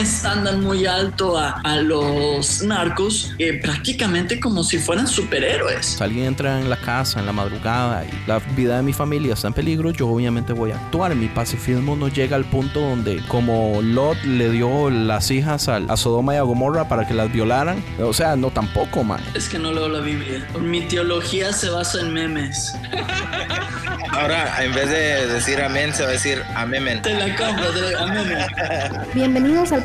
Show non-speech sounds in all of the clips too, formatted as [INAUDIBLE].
estándar muy alto a, a los narcos eh, prácticamente como si fueran superhéroes. alguien entra en la casa en la madrugada y la vida de mi familia está en peligro, yo obviamente voy a actuar. Mi pacifismo no llega al punto donde, como Lot le dio las hijas al- a, Sodoma y a Gomorra para que las violaran. O sea, no tampoco, man. Es que no leo la Biblia. Mi teología se basa en memes. Ahora, en vez de decir amén, se va a decir amemen. Te la compro, te la memes. Bienvenidos al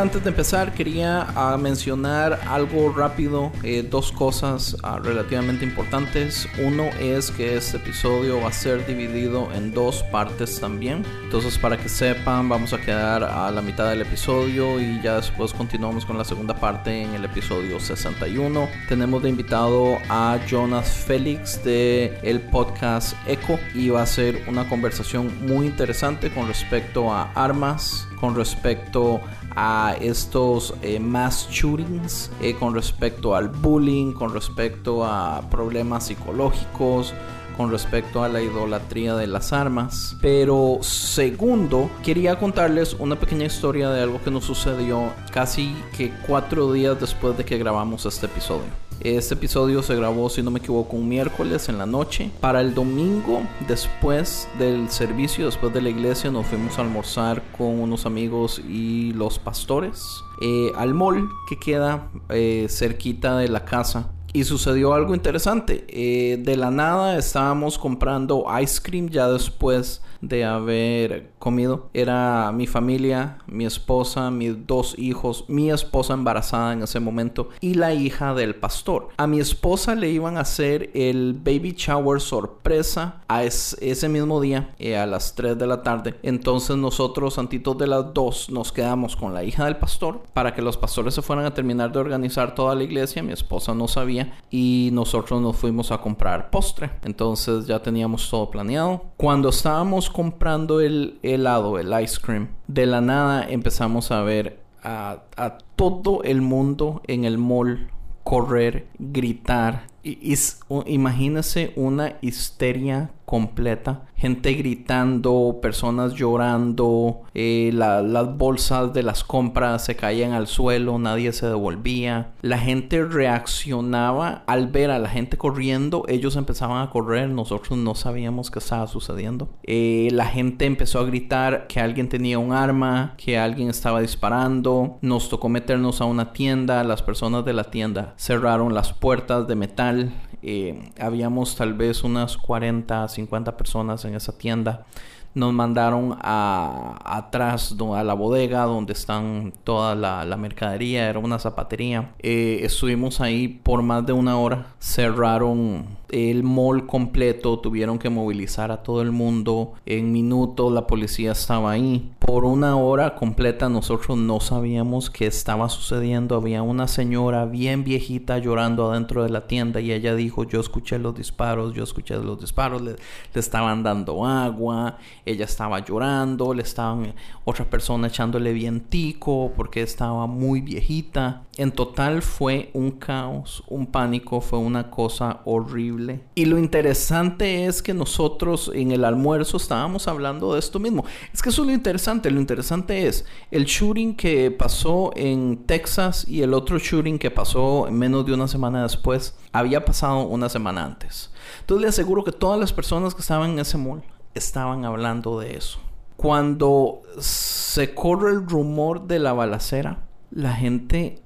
Antes de empezar quería ah, mencionar algo rápido, eh, dos cosas ah, relativamente importantes. Uno es que este episodio va a ser dividido en dos partes también. Entonces para que sepan vamos a quedar a la mitad del episodio y ya después continuamos con la segunda parte en el episodio 61. Tenemos de invitado a Jonas Félix de el podcast Echo y va a ser una conversación muy interesante con respecto a armas, con respecto a estos eh, mass shootings, eh, con respecto al bullying, con respecto a problemas psicológicos, con respecto a la idolatría de las armas. Pero segundo, quería contarles una pequeña historia de algo que nos sucedió casi que cuatro días después de que grabamos este episodio. Este episodio se grabó, si no me equivoco, un miércoles en la noche. Para el domingo, después del servicio, después de la iglesia, nos fuimos a almorzar con unos amigos y los pastores eh, al mall que queda eh, cerquita de la casa. Y sucedió algo interesante. Eh, de la nada estábamos comprando ice cream ya después de haber comido. Era mi familia, mi esposa, mis dos hijos, mi esposa embarazada en ese momento y la hija del pastor. A mi esposa le iban a hacer el baby shower sorpresa a es- ese mismo día eh, a las 3 de la tarde. Entonces nosotros, antitos de las 2, nos quedamos con la hija del pastor para que los pastores se fueran a terminar de organizar toda la iglesia. Mi esposa no sabía y nosotros nos fuimos a comprar postre. Entonces ya teníamos todo planeado. Cuando estábamos comprando el helado, el ice cream, de la nada empezamos a ver a, todo el mundo en el mall correr, gritar. Imagínese una histeria completa. Gente gritando, personas llorando, eh, la- las bolsas de las compras se caían al suelo, nadie se devolvía. La gente reaccionaba al ver a la gente corriendo, ellos empezaban a correr, nosotros no sabíamos qué estaba sucediendo. Eh, la gente empezó a gritar que alguien tenía un arma, que alguien estaba disparando. Nos tocó meternos a una tienda, las personas de la tienda cerraron las puertas de metal. Eh, habíamos tal vez unas 40, 50 personas en esa tienda. Nos mandaron a, atrás a la bodega donde están toda la, mercadería. Era una zapatería. Eh, estuvimos ahí por más de una hora. Cerraron el mall completo. Tuvieron que movilizar a todo el mundo. En minutos la policía estaba ahí. Por una hora completa nosotros no sabíamos qué estaba sucediendo. Había una señora bien viejita llorando adentro de la tienda y ella dijo, yo escuché los disparos, yo escuché los disparos, le estaban dando agua. Ella estaba llorando, le estaban otra persona echándole vientico porque estaba muy viejita. En total fue un caos, un pánico, fue una cosa horrible. Y lo interesante es que nosotros en el almuerzo estábamos hablando de esto mismo. Es que eso es lo interesante. Lo interesante es el shooting que pasó en Texas y el otro shooting que pasó menos de una semana después había pasado una semana antes. Entonces le aseguro que todas las personas que estaban en ese mall estaban hablando de eso. Cuando se corre el rumor de la balacera, la gente,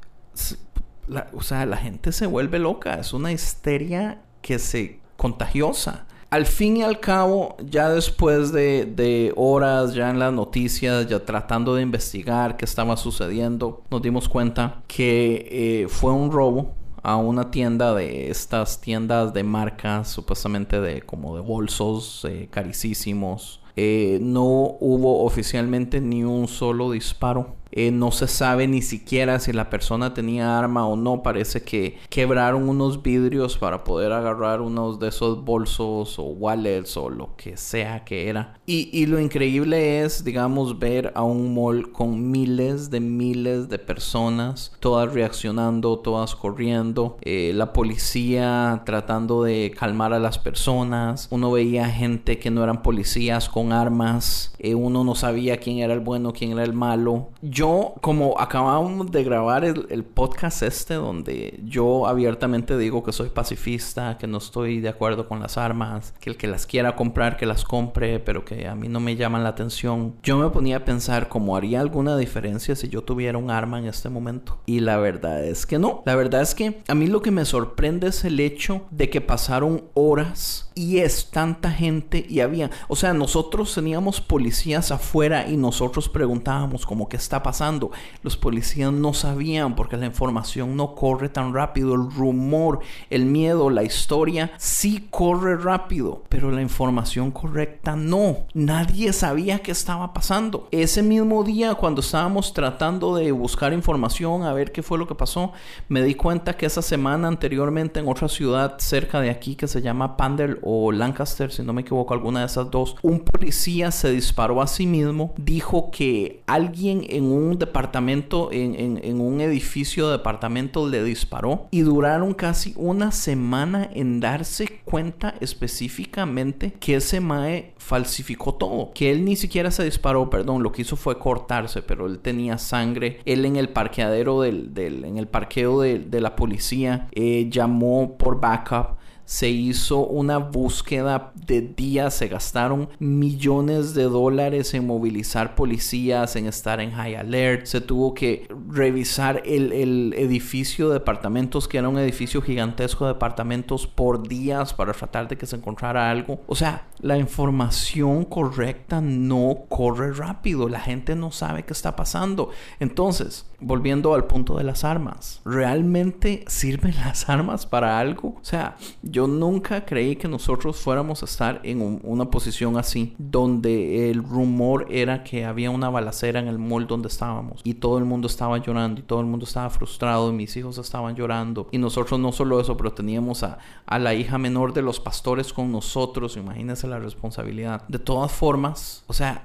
o sea, la gente se vuelve loca. Es una histeria que se contagiosa. Al fin y al cabo, ya después de, horas, ya en las noticias, ya tratando de investigar qué estaba sucediendo, nos dimos cuenta que eh, fue un robo a una tienda de estas tiendas de marcas, supuestamente de como de bolsos eh, carísimos. Eh, no hubo oficialmente ni un solo disparo eh, no se sabe ni siquiera si la persona tenía arma o no. Parece que quebraron unos vidrios para poder agarrar unos de esos bolsos o wallets o lo que sea que era. Y, lo increíble es, digamos, ver a un mall con miles de miles de personas, todas reaccionando, todas corriendo, eh, la policía tratando de calmar a las personas. Uno veía gente que no eran policías con armas. Eh, uno no sabía quién era el bueno, quién era el malo. Yo, como acabamos de grabar el, podcast este, donde yo abiertamente digo que soy pacifista, que no estoy de acuerdo con las armas, que el que las quiera comprar, que las compre, pero que a mí no me llaman la atención, yo me ponía a pensar cómo haría alguna diferencia si yo tuviera un arma en este momento. Y la verdad es que no. La verdad es que a mí lo que me sorprende es el hecho de que pasaron horas y es tanta gente y había, o sea, nosotros teníamos policías afuera y nosotros preguntábamos como qué está pasando. Los policías no sabían porque la información no corre tan rápido, el rumor, el miedo, la historia sí corre rápido, pero la información correcta no. Nadie sabía qué estaba pasando. Ese mismo día cuando estábamos tratando de buscar información a ver qué fue lo que pasó, me di cuenta que esa semana anteriormente en otra ciudad cerca de aquí que se llama Pandel o Lancaster, si no me equivoco, alguna de esas dos, un policía se disparó a sí mismo, dijo que alguien en un departamento, en, un edificio de departamento le disparó y duraron casi una semana en darse cuenta específicamente que ese Mae falsificó todo, que él ni siquiera se disparó, perdón, lo que hizo fue cortarse, pero él tenía sangre, él en el parqueadero del, en el parqueo de, de la policía eh, llamó por backup se hizo una búsqueda de días, se gastaron millones de dólares en movilizar policías, en estar en high alert, se tuvo que revisar el, edificio de departamentos, que era un edificio gigantesco de departamentos por días para tratar de que se encontrara algo. O sea, la información correcta no corre rápido, la gente no sabe qué está pasando. Entonces, volviendo al punto de las armas, ¿realmente sirven las armas para algo? O sea, yo nunca creí que nosotros fuéramos a estar en una posición así, donde el rumor era que había una balacera en el mall donde estábamos y todo el mundo estaba llorando y todo el mundo estaba frustrado y mis hijos estaban llorando y nosotros no solo eso, pero teníamos a, a la hija menor de los pastores con nosotros, imagínense la responsabilidad. De todas formas, o sea,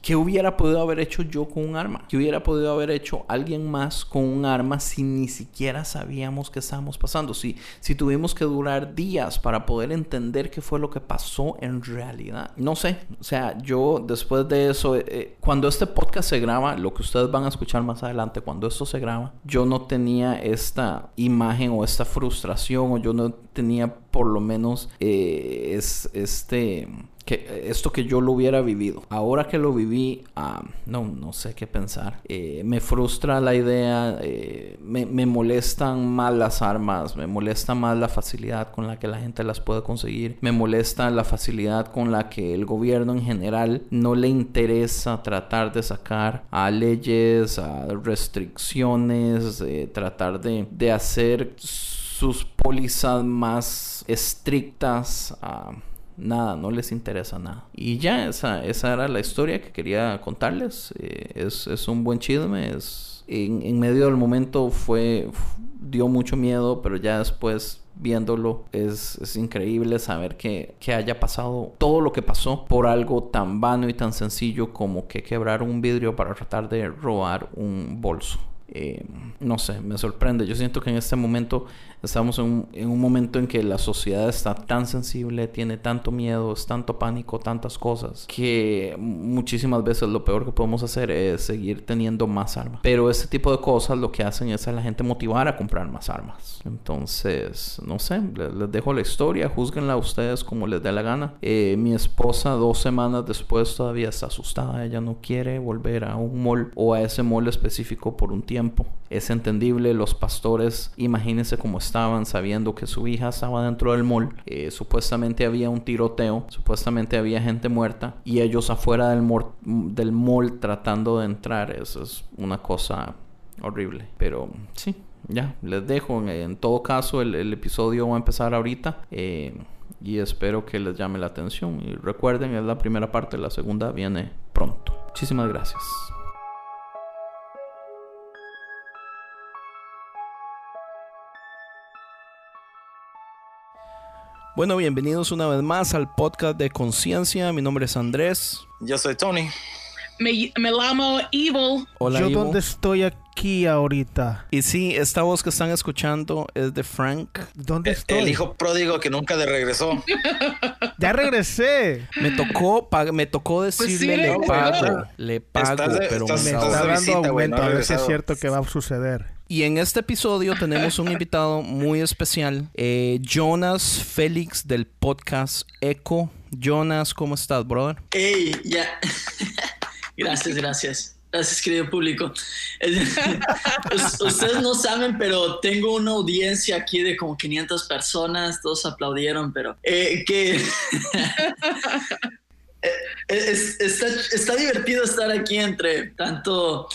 ¿qué, hubiera podido haber hecho yo con un arma? ¿Qué hubiera podido haber hecho alguien más con un arma si ni siquiera sabíamos qué estábamos pasando? Si, si tuvimos que durar días para poder entender qué fue lo que pasó en realidad. No sé, o sea, yo después de eso, eh, eh, cuando este podcast se graba, lo que ustedes van a escuchar más adelante, cuando esto se graba, yo no tenía esta imagen o esta frustración o yo no tenía por lo menos eh, es, este esto que yo lo hubiera vivido. Ahora que lo viví, ah, no, no sé qué pensar. Eh, me frustra la idea, eh, me, me, molestan más las armas, me molesta más la facilidad con la que la gente las puede conseguir, me molesta la facilidad con la que el gobierno en general no le interesa tratar de sacar a leyes, a restricciones, tratar de, de hacer sus pólizas más estrictas. a nada, no les interesa nada. Y ya, esa, esa era la historia que quería contarles. Eh, es, es, un buen chisme, es... En, medio del momento fue dio mucho miedo, pero ya después viéndolo es, es increíble saber que, que, haya pasado todo lo que pasó por algo tan vano y tan sencillo como que quebrar un vidrio para tratar de robar un bolso. Eh, no sé, me sorprende. Yo siento que en este momento estamos en un, en un, momento en que la sociedad está tan sensible, tiene tanto miedo, es tanto pánico, tantas cosas, que muchísimas veces lo peor que podemos hacer es seguir teniendo más armas. Pero este tipo de cosas lo que hacen es a la gente motivar a comprar más armas. Entonces, no sé, les, les dejo la historia, juzguenla ustedes como les dé la gana. Eh, mi esposa dos semanas después todavía está asustada, ella no quiere volver a un mall o a ese mall específico por un tiempo. Es entendible, los pastores, imagínense cómo estaban sabiendo que su hija estaba dentro del mall. Eh, supuestamente había un tiroteo, supuestamente había gente muerta y ellos afuera del, mall, tratando de entrar. Eso es una cosa horrible. Pero sí, ya, les dejo. En, todo caso, el, el, episodio va a empezar ahorita. Eh, y espero que les llame la atención. Y recuerden, es la primera parte, la segunda viene pronto. Muchísimas gracias. Bueno, bienvenidos una vez más al podcast de Conciencia. Mi nombre es Andrés. Yo soy Tony. Me, me llamo Evil. Hola, Yo Ivo. dónde estoy aquí ahorita. Y sí, esta voz que están escuchando es de Frank. ¿Dónde estoy? El hijo pródigo que nunca le regresó. Ya regresé. Me tocó, me tocó decirle sí, le regresó. pago, le pago, Estás de- pero estás- me está de dando no aumento. a ver si es cierto que va a suceder. Y en este episodio tenemos un invitado muy especial, eh, Jonas Félix del podcast Eco. Jonas, ¿cómo estás, brother? Ey, ya. [LAUGHS] gracias, gracias. Gracias, querido público. [LAUGHS] Us- Ustedes no saben, pero tengo una audiencia aquí de como 500 personas. Todos aplaudieron, pero eh, que [LAUGHS] Eh, es- está, está divertido estar aquí entre tanto.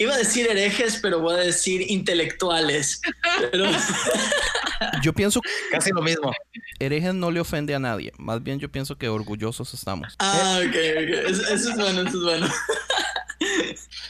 Iba a decir herejes, pero voy a decir intelectuales. Pero [LAUGHS] Yo pienso que Casi lo mismo. herejes no le ofende a nadie. Más bien yo pienso que orgullosos estamos. Ah, ok, ok. Eso, eso es bueno, eso es bueno.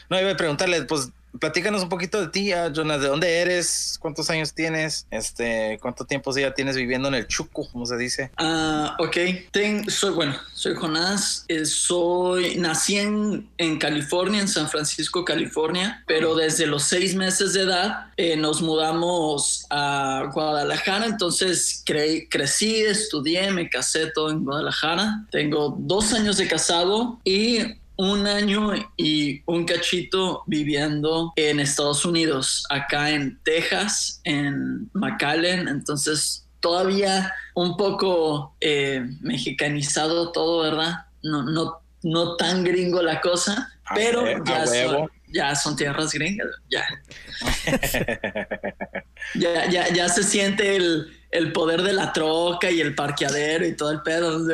No, iba a preguntarle, pues, platícanos un poquito de ti, ah, Jonas. ¿De dónde eres? ¿Cuántos años tienes? Este, ¿cuánto tiempo ya tienes viviendo en el Chuco, como se dice? Ah, ok. Ten- soy, bueno, soy Jonás. eh, soy, nací en, en California, en San Francisco, California, pero desde los seis meses de edad eh, nos mudamos a Guadalajara. Entonces cre- crecí, estudié, me casé todo en Guadalajara. Tengo dos años de casado y un año y un cachito viviendo en Estados Unidos, acá en Texas, en McAllen. Entonces, todavía un poco eh, mexicanizado todo, ¿verdad? No, no, no tan gringo la cosa, A pero ya son, ya son tierras gringas, ya. [LAUGHS] ya, ya, ya se siente el, el poder de la troca y el parqueadero y todo el pedo. [LAUGHS]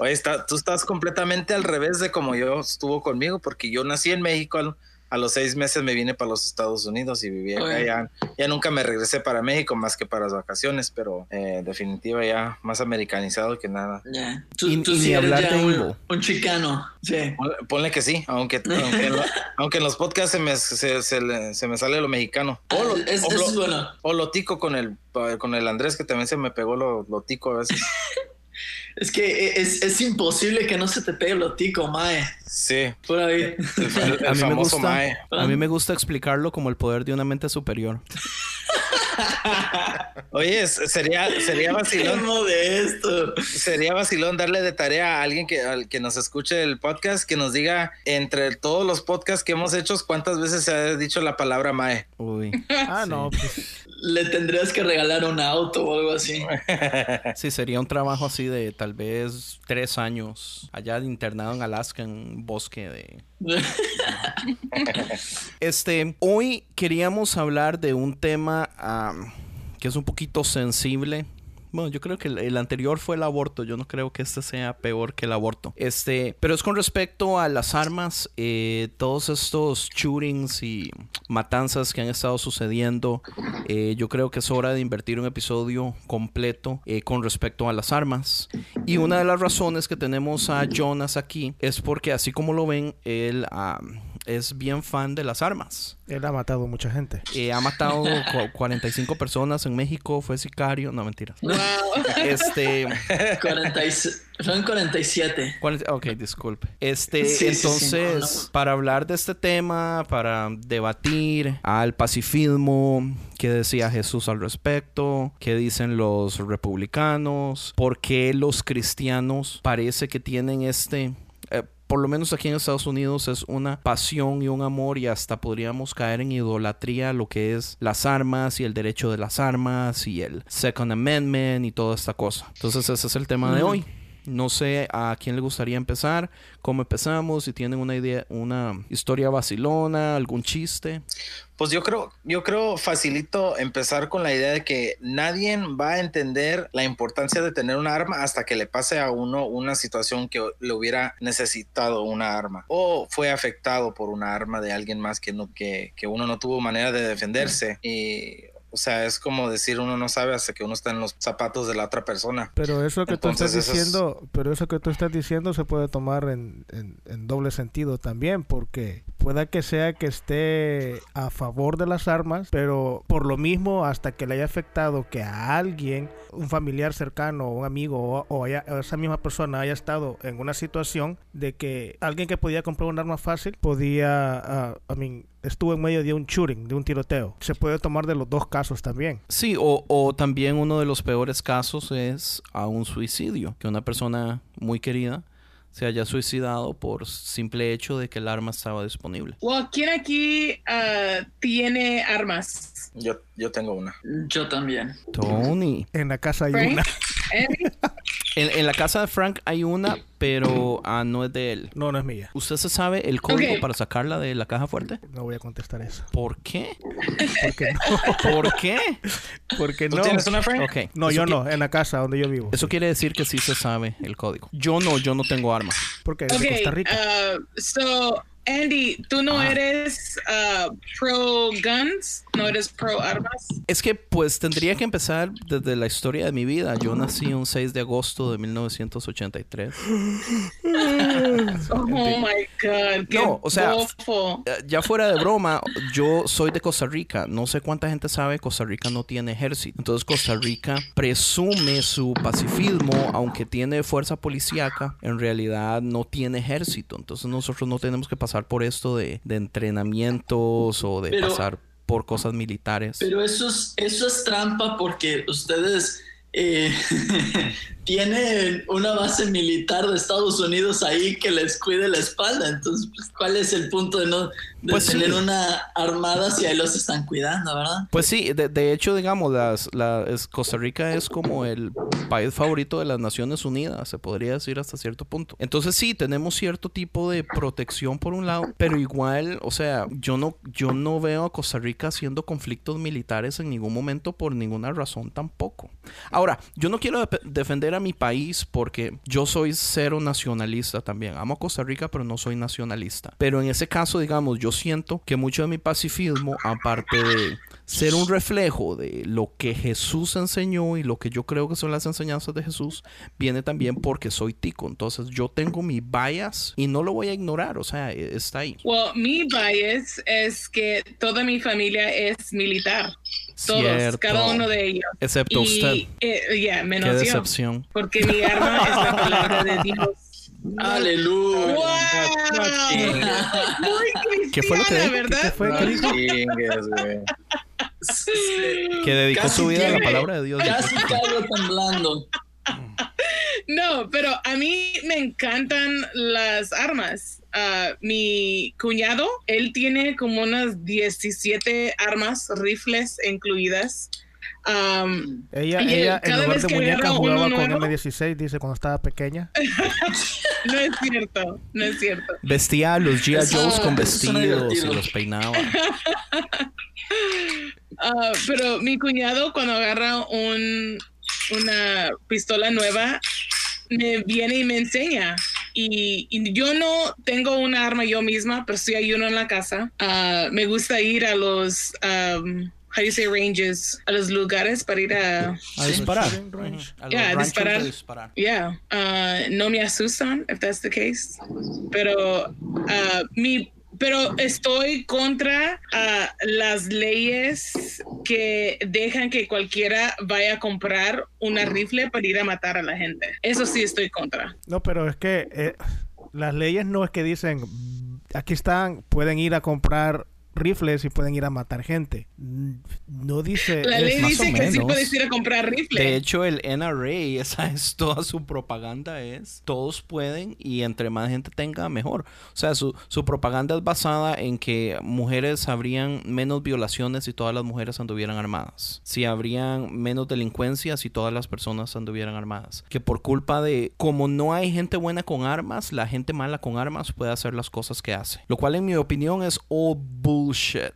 Oye, está, tú estás completamente al revés de como yo estuvo conmigo, porque yo nací en México. A los seis meses me vine para los Estados Unidos y viví acá. Ya, ya nunca me regresé para México más que para las vacaciones, pero eh, definitiva ya más americanizado que nada. Ya. Tú, Y- tú y sí ni eres ya un, un chicano. Sí. Ponle, que sí, aunque, [LAUGHS] aunque, en, lo- aunque en los podcasts se me, se, se se me sale lo mexicano. O lo, Ah, es, o eso lo- es bueno. o lo tico con el, con el Andrés, que también se me pegó lo, lo tico a veces. [LAUGHS] Es que es, es imposible que no se te pegue lo tico, mae. Sí, Por ahí. el, fa- el A mí, me gusta, Mae. a mí me gusta explicarlo como el poder de una mente superior. [LAUGHS] [LAUGHS] Oye, sería, sería vacilón. modesto. Sería vacilón darle de tarea a alguien que, al que nos escuche el podcast, que nos diga entre todos los podcasts que hemos hecho, cuántas veces se ha dicho la palabra Mae. Uy. Ah, Sí. no, pues. Le tendrías que regalar un auto o algo así. [LAUGHS] Sí, sería un trabajo así de tal vez tres años allá de internado en Alaska, en un bosque de... [LAUGHS] [LAUGHS] Este, hoy queríamos hablar de un tema que es un poquito sensible. Bueno, yo creo que el, anterior fue el aborto. Yo no creo que este sea peor que el aborto. Este, pero es con respecto a las armas, eh, todos estos shootings y matanzas que han estado sucediendo. eh, yo creo que es hora de invertir un episodio completo eh, con respecto a las armas. Y una de las razones que tenemos a Jonas aquí es porque así como lo ven, él es bien fan de las armas. Él ha matado mucha gente. Eh, ha matado cu- 45 personas en México, fue sicario, no mentiras. Wow. Este, 46 son 47. cuarenta- ok, disculpe. Este, Sí, sí, sí, entonces, no, no. para hablar de este tema, para debatir al pacifismo, qué decía Jesús al respecto, qué dicen los republicanos, por qué los cristianos parece que tienen este por lo menos aquí en Estados Unidos es una pasión y un amor y hasta podríamos caer en idolatría a lo que es las armas y el derecho de las armas y el Second Amendment y toda esta cosa. Entonces ese es el tema de hoy. No sé a quién le gustaría empezar, cómo empezamos, si tienen una idea, una historia vacilona, algún chiste. Pues yo creo, yo creo facilito empezar con la idea de que nadie va a entender la importancia de tener un arma hasta que le pase a uno una situación que le hubiera necesitado una arma o fue afectado por una arma de alguien más que no que, que uno no tuvo manera de defenderse y o sea, es como decir uno no sabe hasta que uno está en los zapatos de la otra persona. Pero eso que tú estás es- diciendo, pero eso que tú estás diciendo se puede tomar en, en- en doble sentido también, porque pueda que sea que esté a favor de las armas, pero por lo mismo hasta que le haya afectado que a alguien, un familiar cercano, un amigo o, haya- esa misma persona haya estado en una situación de que alguien que podía comprar un arma fácil podía, ah, I mean, estuvo en medio de un shooting, de un tiroteo. Se puede tomar de los dos casos también. Sí, o, o también uno de los peores casos es a un suicidio, que una persona muy querida se haya suicidado por simple hecho de que el arma estaba disponible. Well, ¿quién aquí ah, tiene armas? Yo, yo tengo una. Yo también. Tony. En la casa hay Frank? una. En, en la casa de Frank hay una, pero ah, no es de él. No, no es mía. ¿Usted se sabe el código para sacarla de la caja fuerte? No voy a contestar eso. ¿Por qué? Porque no. [LAUGHS] ¿Por qué? Porque ¿Tú no. tienes una, Frank? No, eso yo no, en la casa donde yo vivo. Eso quiere decir que sí se sabe el código. Yo no, yo no tengo arma. Porque es de Okay, Costa Rica. ah, so Andy, ¿tú no Ah. eres ah, pro guns? ¿No eres pro armas? Es que pues tendría que empezar desde la historia de mi vida. Yo nací un 6 de agosto de 1983. [GASPS] [LAUGHS] Oh my God. Qué No, o sea, bofo. Eh, Ya fuera de broma, yo soy de Costa Rica. No sé cuánta gente sabe, Costa Rica no tiene ejército. Entonces Costa Rica presume su pacifismo, aunque tiene fuerza policíaca, en realidad no tiene ejército. Entonces nosotros no tenemos que pasar por esto de, de entrenamientos o de Pero- pasar por cosas militares. Pero eso es, eso es trampa porque ustedes eh, [LAUGHS] tienen una base militar de Estados Unidos ahí que les cuide la espalda. Entonces, pues, ¿cuál es el punto de no de Pues tener sí. una armada si ahí los están cuidando, verdad? Pues sí, de, de hecho, digamos, las, la, es- Costa Rica es como el país favorito de las Naciones Unidas, se podría decir hasta cierto punto. Entonces sí, tenemos cierto tipo de protección por un lado, pero igual, o sea, yo no, yo no veo a Costa Rica haciendo conflictos militares en ningún momento por ninguna razón tampoco. Ahora, yo no quiero dep- defender a mi país porque yo soy cero nacionalista también. Amo a Costa Rica, pero no soy nacionalista. Pero en ese caso, digamos, yo siento que mucho de mi pacifismo, aparte de ser un reflejo de lo que Jesús enseñó y lo que yo creo que son las enseñanzas de Jesús, viene también porque soy tico. Entonces yo tengo mi bias y no lo voy a ignorar, o sea, e- está ahí. Well, mi bias es que toda mi familia es militar. Todos, Cierto. cada uno de ellos. Excepto y, usted. eh, yeah, Qué menos yo. decepción. Porque mi arma es la palabra de [LAUGHS] Dios. Aleluya. ¡Wow! Muy ¿Qué fue lo que? ¿verdad? ¿Qué fue? No ¿Qué dijo? Que dedicó Casi su vida a la tiene- palabra de Dios. Casi caigo temblando. No, pero a mí me encantan las armas. Ah, mi cuñado, él tiene como unas 17 armas, rifles incluidas. Um, Ella, ella en cada lugar vez de que muñeca jugaba con nuevo- M16, dice cuando estaba pequeña. [LAUGHS] no es cierto, no es cierto. Vestía a los G.I. Joes con vestidos y los peinaba. [LAUGHS] Ah, pero mi cuñado cuando agarra un, una pistola nueva, me viene y me enseña. Y, y yo no tengo una arma yo misma, pero sí hay uno en la casa. Ah, me gusta ir a los, um, how do you say ranges, a los lugares para ir a, A disparar. Range. A Yeah, disparar. disparar. yeah, ah, no me asustan, if that's the case. Pero ah, mi pero estoy contra ah, las leyes que dejan que cualquiera vaya a comprar una rifle para ir a matar a la gente. Eso sí estoy contra. No, pero es que eh, las leyes no es que dicen, aquí están, pueden ir a comprar rifles y pueden ir a matar gente. Mm, No dice... La es- ley más dice o que sí menos. puedes ir a comprar rifle. De hecho, el NRA, [LAUGHS] esa es toda su propaganda, es todos pueden y entre más gente tenga, mejor. O sea, su, su propaganda es basada en que mujeres habrían menos violaciones si todas las mujeres anduvieran armadas. Si habrían menos delincuencia si todas las personas anduvieran armadas. Que por culpa de, como no hay gente buena con armas, la gente mala con armas puede hacer las cosas que hace. Lo cual en mi opinión es all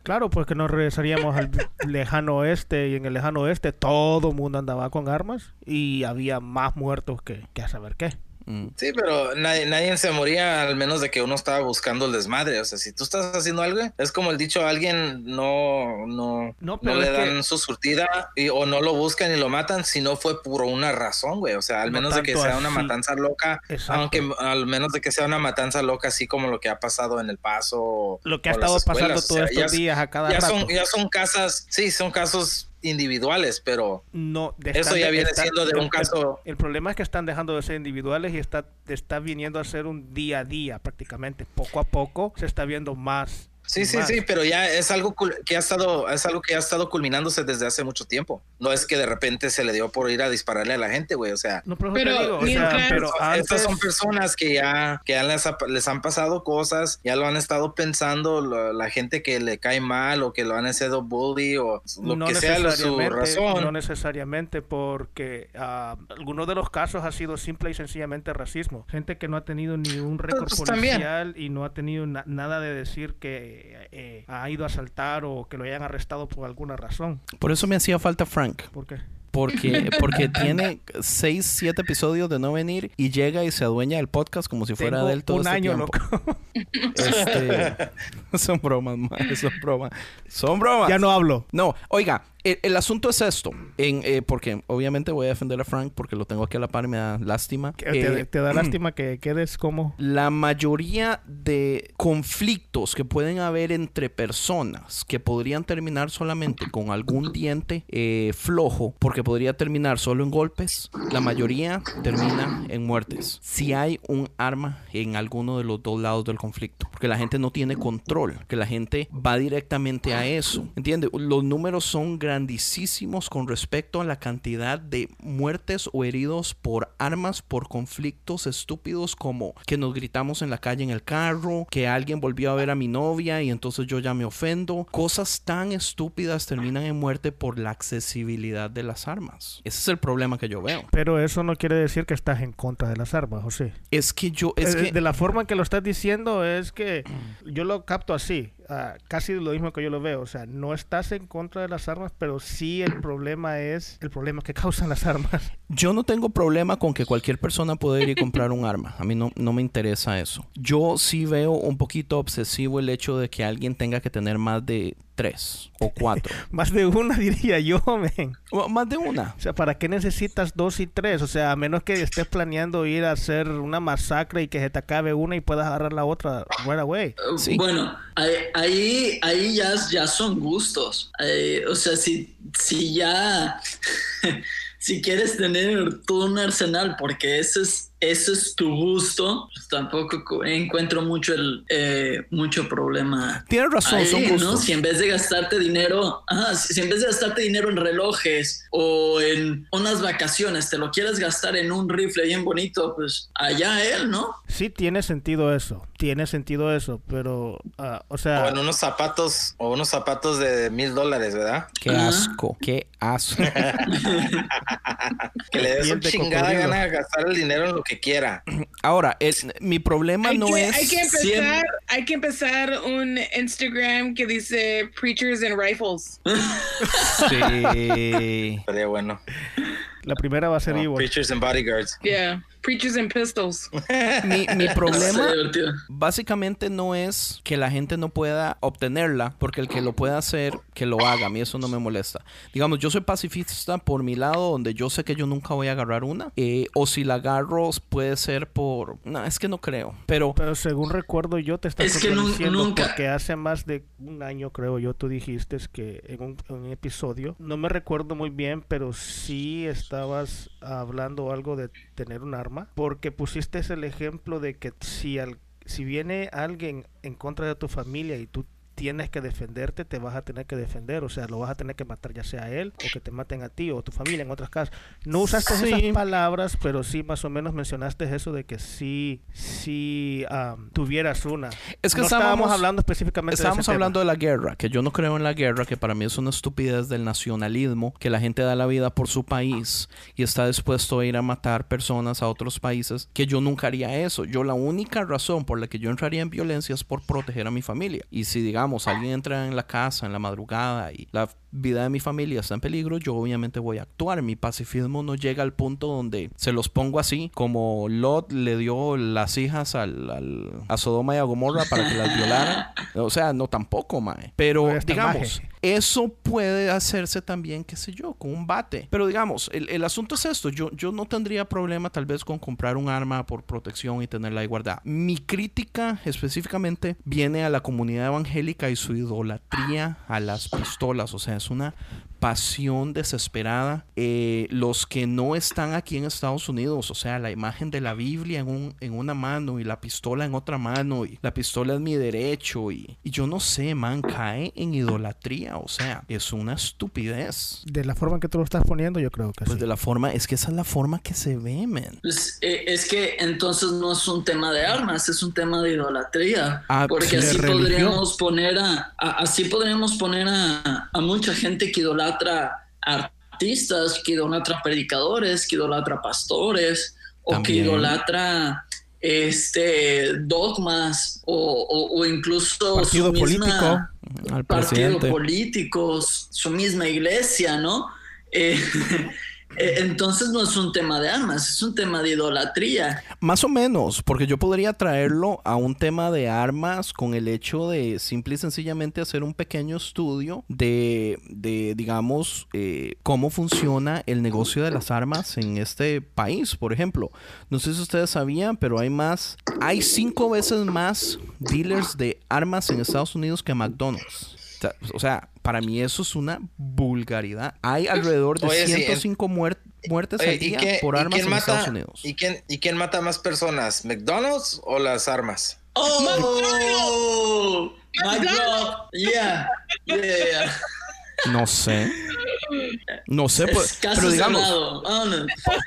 Claro, pues que nos regresaríamos al [LAUGHS] lejano oeste y en el lejano oeste todo el mundo andaba con armas y había más muertos que, que a saber qué. Mm. Sí, pero nadie, nadie se moría al menos de que uno estaba buscando el desmadre. O sea, si tú estás haciendo algo, es como el dicho, a alguien no, no, No, le que- dan su surtida y, o no lo buscan y lo matan si no fue por una razón, güey. O sea, al No menos de que sea una matanza loca, Exacto. aunque al menos de que sea una matanza loca, así como lo que ha pasado en El Paso. Lo que ha estado pasando escuelas. O todos sea, estos ya- días a cada ya rato. son, ya son casas, sí, son casos individuales, pero No, Eso ya viene están- siendo de un el- caso- El, problema es que están dejando de ser individuales y está, está viniendo a ser un día a día prácticamente. Poco a poco se está viendo más. Sí, sí, más. sí, pero ya es algo que ha estado, es algo que ha estado culminándose desde hace mucho tiempo. No es que de repente se le dio por ir a dispararle a la gente, güey. O sea, No, pero, Pero digo, o sea, mientras- pero estas antes, son personas que ya, que ya les, ha- les han pasado cosas, ya lo han estado pensando, lo- la gente que le cae mal o que lo han hecho bully o lo no que sea lo- su razón. No necesariamente porque ah, algunos de los casos ha sido simple y sencillamente racismo. Gente que no ha tenido ni un récord pues, también. policial y no ha tenido na- nada de decir que eh, ha ido a asaltar o que lo hayan arrestado por alguna razón. Por eso me hacía falta Frank. ¿Por qué? Porque, [LAUGHS] porque tiene 6, 7 episodios de no venir y llega y se adueña del podcast como si fuera Tengo de él todo un este año, tiempo. loco. Este, [LAUGHS] son bromas, madre, son bromas. Son bromas. ya no hablo. No, oiga, el, el asunto es esto. En, eh, porque obviamente voy a defender a Frank porque lo tengo aquí a la par y me da lástima. Te, Eh, te da [CLEARS THROAT] lástima que quedes como... la mayoría de conflictos que pueden haber entre personas que podrían terminar solamente con algún diente eh, flojo, porque podría terminar solo en golpes, la mayoría termina en muertes. Si hay un arma en alguno de los dos lados del conflicto, porque la gente no tiene control, que la gente va directamente a eso. ¿Entiende? Los números son grandísimos con respecto a la cantidad de muertes o heridos por armas, por conflictos estúpidos como que nos gritamos en la calle en el carro, que alguien volvió a ver a mi novia y entonces yo ya me ofendo. Cosas tan estúpidas terminan en muerte por la accesibilidad de las armas. Ese es el problema que yo veo. Pero eso no quiere decir que estás en contra de las armas, José. Es que yo, es Eh, que... De la forma en que lo estás diciendo es que yo lo capto así, ah, casi lo mismo que yo lo veo. O sea, no estás en contra de las armas, pero sí el problema es el problema que [LAUGHS] causan las armas. Yo no tengo problema con que cualquier persona pueda ir y comprar un arma. A mí no, no me interesa eso. Yo sí veo un poquito obsesivo el hecho de que alguien tenga que tener más de tres o cuatro. [LAUGHS] Más de una diría yo, men. Más de una. O sea, ¿para qué necesitas dos y tres? O sea, a menos que estés planeando ir a hacer una masacre y que se te acabe una y puedas agarrar la otra right away. Sí. Bueno, ahí, ahí, ahí ya, ya son gustos. Eh, o sea, si, si ya, [LAUGHS] si quieres tener todo un arsenal, porque ese es, ese es tu gusto, pues tampoco co- encuentro mucho, el, eh, mucho problema. Tienes razón, son gustos. Si en vez de gastarte dinero, ajá, si si en vez de gastarte dinero en relojes o en unas vacaciones, te lo quieres gastar en un rifle bien bonito, pues allá él, ¿no? Sí tiene sentido eso, tiene sentido eso, pero, ah, o sea... O en unos zapatos, o unos zapatos de mil dólares, ¿verdad? Qué Ajá. asco, qué asco. [LAUGHS] Que le des Piel un de chingada cocodrilo. gana de gastar el dinero en lo que quiera. Ahora, el- mi problema Hay, no que, es... hay que empezar, hay que empezar un Instagram que dice Preachers and Rifles. Sí. [LAUGHS] Sería bueno. La primera va a ser No, Evil. Preachers and Bodyguards. Yeah. Preachers and Pistols. [LAUGHS] Mi, mi problema básicamente no es que la gente no pueda obtenerla, porque el que lo pueda hacer, que lo haga. A mí eso no me molesta. Digamos, yo soy pacifista por mi lado, donde yo sé que yo nunca voy a agarrar una. eh, o si la agarro, puede ser por. No, es que no creo. Pero Pero según recuerdo yo te estás Es que contradiciendo nunca- porque hace más de un año creo yo tú dijiste que en un, en un episodio, no me recuerdo muy bien, pero sí estabas hablando algo de tener un arma, porque pusiste el ejemplo de que si al, si viene alguien en contra de tu familia y tú tienes que defenderte, te vas a tener que defender, o sea, lo vas a tener que matar ya sea a él o que te maten a ti o a tu familia en otras casos. No usaste Sí. esas palabras, pero sí más o menos mencionaste eso de que sí, sí am, tuvieras una. Es que no estábamos- estábamos hablando específicamente Estábamos de ese hablando tema. de la guerra, que yo no creo en la guerra, que para mí es una estupidez del nacionalismo, que la gente da la vida por su país y está dispuesto a ir a matar personas a otros países, que yo nunca haría eso. Yo la única razón por la que yo entraría en violencia es por proteger a mi familia. Y si digamos alguien entra en la casa en la madrugada y la vida de mi familia está en peligro, yo obviamente voy a actuar. Mi pacifismo no llega al punto donde se los pongo así, como Lot le dio las hijas al, al- a Sodoma y a Gomorra para que las violaran. [LAUGHS] O sea, no tampoco, mae. Pero digamos, maje. Eso puede hacerse también, qué sé yo, con un bate. Pero digamos, el, el asunto es esto. Yo, yo no tendría problema tal vez con comprar un arma por protección y tenerla ahí guardada. Mi crítica específicamente viene a la comunidad evangélica y su idolatría a las pistolas. O sea, es una pasión desesperada. Eh, los que no están aquí en Estados Unidos, o sea, la imagen de la Biblia en, un, en una mano y la pistola en otra mano y la pistola es mi derecho y, y yo no sé, man, cae en idolatría, o sea, es una estupidez. De la forma en que tú lo estás poniendo, yo creo que Pues sí. de la forma, es que esa es la forma que se ve, man. Pues, eh, es que entonces no es un tema de armas, es un tema de idolatría. Ah, porque así religión. podríamos poner a, a- así podríamos poner a, a mucha gente que idolatra artistas, que idolatra predicadores, que idolatra pastores, o que idolatra este dogmas o, o- o incluso Partido su misma- político. Al partido político, su misma iglesia, ¿no? Eh, [LAUGHS] entonces no es un tema de armas, es un tema de idolatría. Más o menos, porque yo podría traerlo a un tema de armas con el hecho de simple y sencillamente hacer un pequeño estudio de, de digamos, eh, cómo funciona el negocio de las armas en este país, por ejemplo. No sé si ustedes sabían, pero hay más, hay cinco veces más dealers de armas en Estados Unidos que McDonald's. O sea- O sea, para mí eso es una vulgaridad. Hay alrededor de Oye, sí, 105 muer- muertes Oye, al día por armas en Estados Unidos. ¿y quién, ¿Y quién mata más personas? ¿McDonald's o las armas? Oh, [LAUGHS] my God, yeah, yeah. No sé. No sé, pues, pero digamos,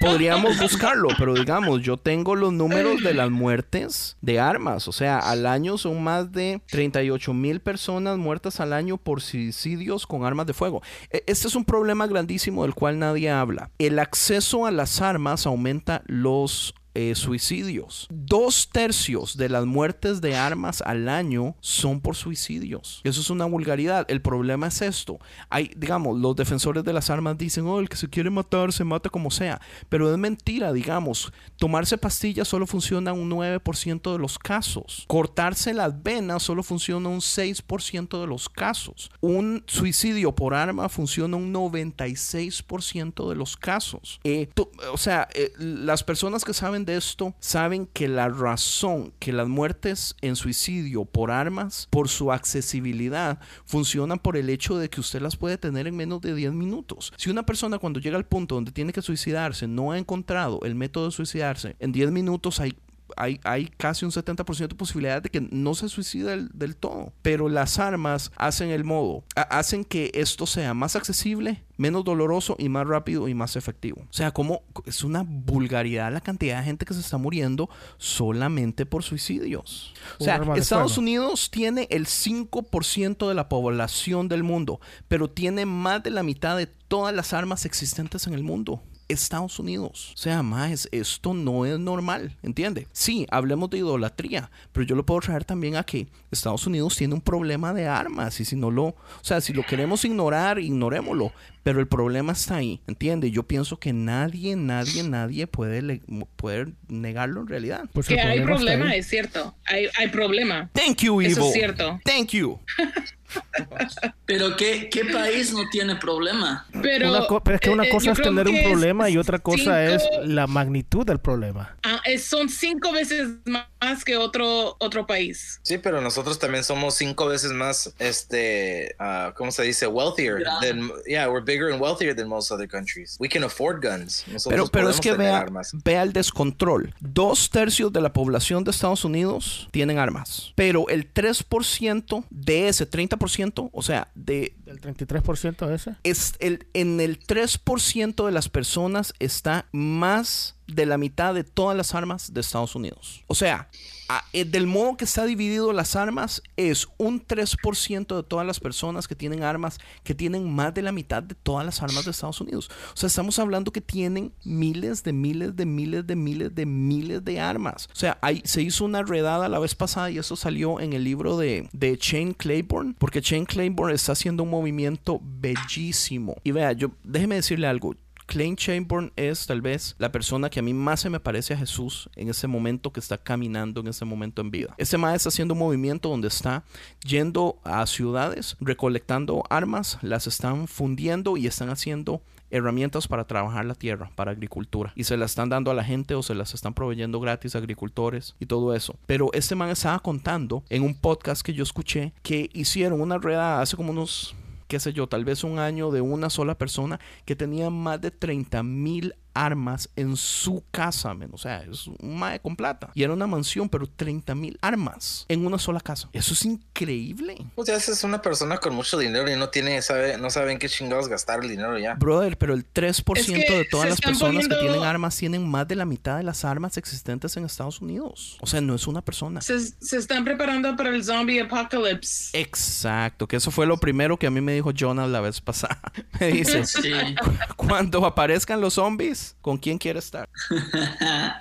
podríamos buscarlo, pero digamos, yo tengo los números de las muertes de armas. O sea, al año son más de 38 mil personas muertas al año por suicidios con armas de fuego. E- Este es un problema grandísimo del cual nadie habla. El acceso a las armas aumenta los eh, suicidios. Dos tercios de las muertes de armas al año son por suicidios. Eso es una vulgaridad. El problema es esto. Hay, digamos, los defensores de las armas dicen, oh, el que se quiere matar se mata como sea. Pero es mentira, digamos. Tomarse pastillas solo funciona un 9% de los casos. Cortarse las venas solo funciona un 6% de los casos. Un suicidio por arma funciona un 96% de los casos. Eh, o sea, eh, las personas que saben de esto saben que la razón que las muertes en suicidio por armas, por su accesibilidad, funcionan por el hecho de que usted las puede tener en menos de 10 minutos. Si una persona cuando llega al punto donde tiene que suicidarse no ha encontrado el método de suicidarse, en 10 minutos hay hay, hay casi un 70% de posibilidad de que no se suicida del, del todo. Pero las armas hacen el modo, ha- hacen que esto sea más accesible, menos doloroso y más rápido y más efectivo. O sea, como es una vulgaridad la cantidad de gente que se está muriendo solamente por suicidios. O sea, Estados fuego. Unidos tiene el 5% de la población del mundo, pero tiene más de la mitad de todas las armas existentes en el mundo. Estados Unidos. O sea, más esto no es normal, ¿entiende? Sí, hablemos de idolatría, pero yo lo puedo traer también a que Estados Unidos tiene un problema de armas y si no lo, o sea, si lo queremos ignorar, ignorémoslo, pero el problema está ahí, ¿entiende? Yo pienso que nadie, nadie, nadie puede, le- puede negarlo en realidad. Pues Que hay problema es cierto. Hay, hay problema. Thank you, Eso Evo. es cierto. Thank you. [LAUGHS] Pero ¿qué, qué país no tiene problema? Pero, Una co- pero es que una eh, eh, cosa es tener un problema y otra cosa es la magnitud del problema. ah, es- son cinco veces más que otro, otro país. Sí, pero nosotros también somos cinco veces más, este, ah, ¿cómo se dice? Wealthier. Grande. Than, yeah, we're bigger and wealthier than most other countries. We can afford guns. Pero, Nosotros pero es que vea, armas. vea el descontrol. Dos tercios de la población de Estados Unidos tienen armas. Pero el 3% de ese 30%, o sea, de ¿El 33% ese? es el, en el 3% de las personas está más de la mitad de todas las armas de Estados Unidos. O sea, eh, del modo que está dividido las armas, es un 3% de todas las personas que tienen armas, que tienen más de la mitad de todas las armas de Estados Unidos. O sea, estamos hablando que tienen miles de miles de miles de miles de miles de armas. O sea, hay, se hizo una redada la vez pasada y eso salió en el libro de, de Shane Claiborne, porque Shane Claiborne está haciendo un movimiento bellísimo. Y vea, yo déjeme decirle algo. Klein Chamberlain es tal vez la persona que a mí más se me parece a Jesús en ese momento que está caminando en ese momento en vida. Este maestro está haciendo un movimiento donde está yendo a ciudades, recolectando armas, las están fundiendo y están haciendo herramientas para trabajar la tierra, para agricultura. Y se las están dando a la gente o se las están proveyendo gratis a agricultores y todo eso. Pero este man estaba contando en un podcast que yo escuché que hicieron una rueda hace como unos qué sé yo, tal vez un año de una sola persona que tenía más de 30 mil armas en su casa, men. o sea, es un mae con plata. Y era una mansión, pero 30 mil armas en una sola casa. Eso es increíble. Pues ya es una persona con mucho dinero y no tiene, sabe, no sabe en qué chingados gastar el dinero ya. Brother, pero el 3% Es que de todas las personas que tienen armas tienen más de la mitad de las armas existentes en Estados Unidos. O sea, no es una persona. Se, se están preparando para el zombie apocalypse. Exacto, que eso fue lo primero que a mí me dijo Jonah la vez pasada. [LAUGHS] Me dice, Sí. cuando aparezcan los zombies, ¿con quién quiere estar? [LAUGHS]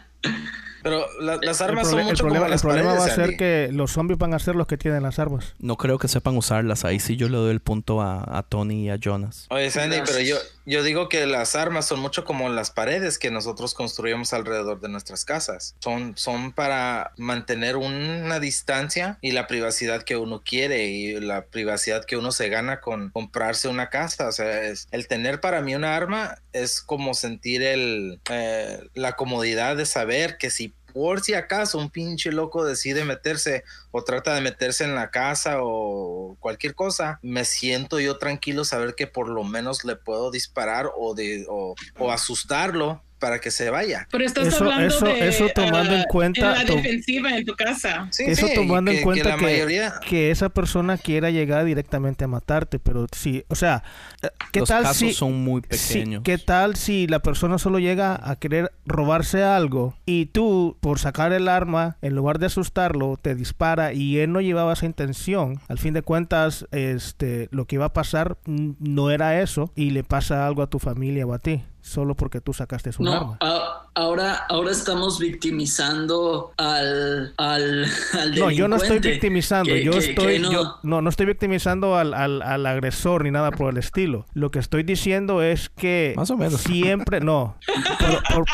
Pero la- las El, armas son el mucho problema, como el problema va a ser que los zombies van a ser los que tienen las armas. No creo que sepan usarlas. Ahí sí yo le doy el punto a, a Tony y a Jonas. Oye, Sandy, pero yo, yo digo que las armas son mucho como las paredes que nosotros construimos alrededor de nuestras casas. Son, son para mantener una distancia y la privacidad que uno quiere y la privacidad que uno se gana con comprarse una casa. O sea, es- el tener para mí una arma es como sentir el, eh, la comodidad de saber que si por si acaso un pinche loco decide meterse o trata de meterse en la casa o cualquier cosa, me siento yo tranquilo saber que por lo menos le puedo disparar o, de, o, asustarlo para que se vaya. Pero estás Eso- hablando eso- de eso tomando en ah, cuenta la defensiva en tu casa. Sí, Eso sí, tomando que- en cuenta la que, mayoría... que esa persona quiera llegar directamente a matarte, pero sí, o sea, eh, ¿qué Los tal casos si son muy pequeños. ¿Qué tal si la persona solo llega a querer robarse algo y tú, por sacar el arma, en lugar de asustarlo, te dispara y él no llevaba esa intención? Al fin de cuentas, este, lo que iba a pasar no era eso y le pasa algo a tu familia o a ti, solo porque tú sacaste un No, arma. a- ahora, ahora estamos victimizando al, al, al No, yo no estoy victimizando, que- yo que- estoy, que no- yo, no, no estoy victimizando al, al, al agresor ni nada por el estilo. Lo que estoy diciendo es que Más o menos. siempre, no, por- [LAUGHS] por-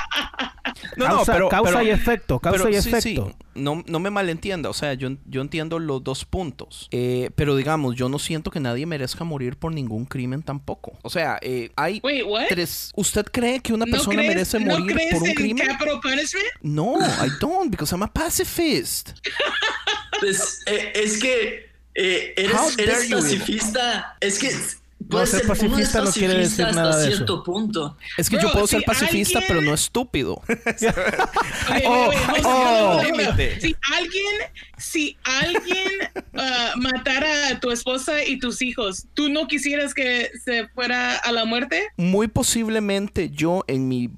No, causa, no, pero, causa pero- y efecto, causa pero y sí, efecto. sí, No, no me malentienda, o sea, yo, yo entiendo los dos puntos, Eh, pero digamos, yo no siento que nadie merezca morir por ningún crimen tampoco. O sea, eh, hay Wait, tres... ¿Usted cree que una ¿No persona crees, merece ¿no morir crees por un crimen? capital punishment? No, I don't, because I'm a pacifist. Pues, eh, es que eh, eres, pacifista. Es que puedes ser pacifista no quiere decir nada hasta de eso. cierto punto. Es que Bro, yo puedo ser pacifista, alguien- pero no estúpido. Oh, oh. Si alguien, si alguien ah, [LAUGHS] matara a tu esposa y tus hijos, ¿tú no quisieras que se fuera a la muerte? Muy posiblemente yo en mi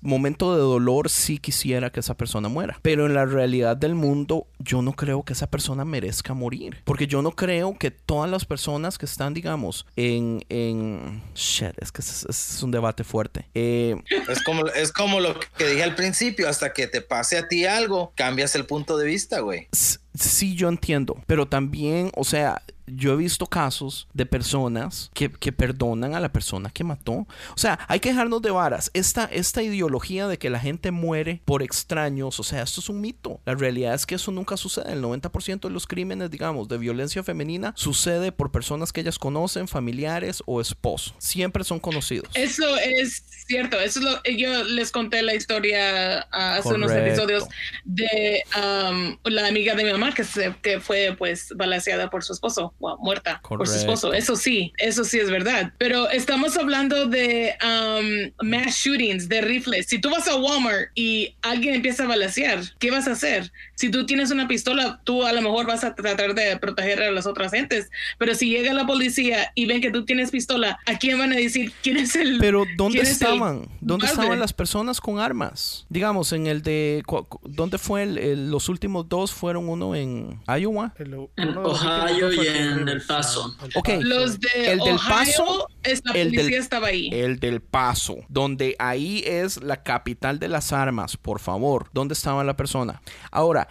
momento de dolor sí quisiera que esa persona muera. Pero en la realidad del mundo yo no creo que esa persona merezca morir. Porque yo no creo que todas las personas que están, digamos, en... en shit, es que es, es un debate fuerte. Eh, Es como, es como lo que dije al principio, hasta que te pase a ti algo, cambias el punto de vista, güey. S- Sí, yo entiendo, pero también, o sea, yo he visto casos de personas que, que perdonan a la persona que mató. O sea, hay que dejarnos de varas. Esta, esta ideología de que la gente muere por extraños, o sea, esto es un mito. La realidad es que eso nunca sucede. El 90% de los crímenes, digamos, de violencia femenina sucede por personas que ellas conocen, familiares o esposos. Siempre son conocidos. Eso es cierto. Eso es lo yo les conté la historia hace unos episodios de um, la amiga de mi mamá que, se, que fue pues balaseada por su esposo, wow, muerta por su esposo. Eso sí, eso sí es verdad. Pero estamos hablando de um, mass shootings, de rifles. Si tú vas a Walmart y alguien empieza a balasear, ¿qué vas a hacer? Si tú tienes una pistola, tú a lo mejor vas a tratar de proteger a las otras gentes. Pero si llega la policía y ven que tú tienes pistola, ¿a quién van a decir quién es el Pero ¿dónde estaban? ¿Dónde culpable? estaban las personas con armas? Digamos, en el de... ¿Dónde fue el, el- los últimos dos? Fueron uno en Iowa. El- uno En Ohio y en El Paso. Ok. Los de El del Ohio, Paso, es la el del- policía estaba ahí. El del Paso, donde ahí es la capital de las armas, por favor. ¿Dónde estaba la persona? Ahora,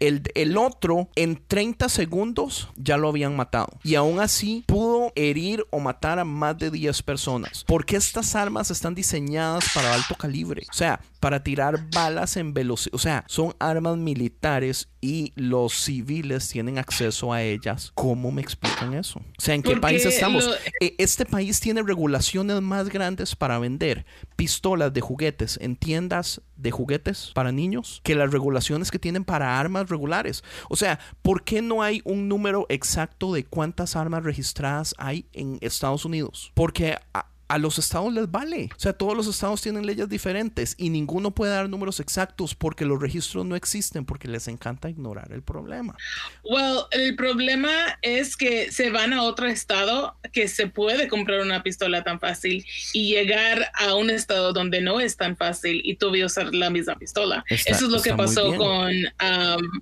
el, el otro, en 30 segundos ya lo habían matado. Y aún así pudo herir o matar a más de 10 personas. Porque estas armas están diseñadas para alto calibre. O sea, para tirar balas en velocidad. O sea, son armas militares y los civiles tienen acceso a ellas. ¿Cómo me explican eso? O sea, ¿en qué Porque país estamos? lo- Eh, Este país tiene regulaciones más grandes para vender pistolas de juguetes en tiendas de juguetes para niños que las regulaciones que tienen para armas regulares. O sea, ¿por qué no hay un número exacto de cuántas armas registradas hay en Estados Unidos? Porque a, a los estados les vale. O sea, todos los estados tienen leyes diferentes y ninguno puede dar números exactos porque los registros no existen porque les encanta ignorar el problema. Well, el problema es que se van a otro estado que se puede comprar una pistola tan fácil y llegar a un estado donde no es tan fácil y tuve usar la misma pistola. Está- Eso es lo que pasó con um,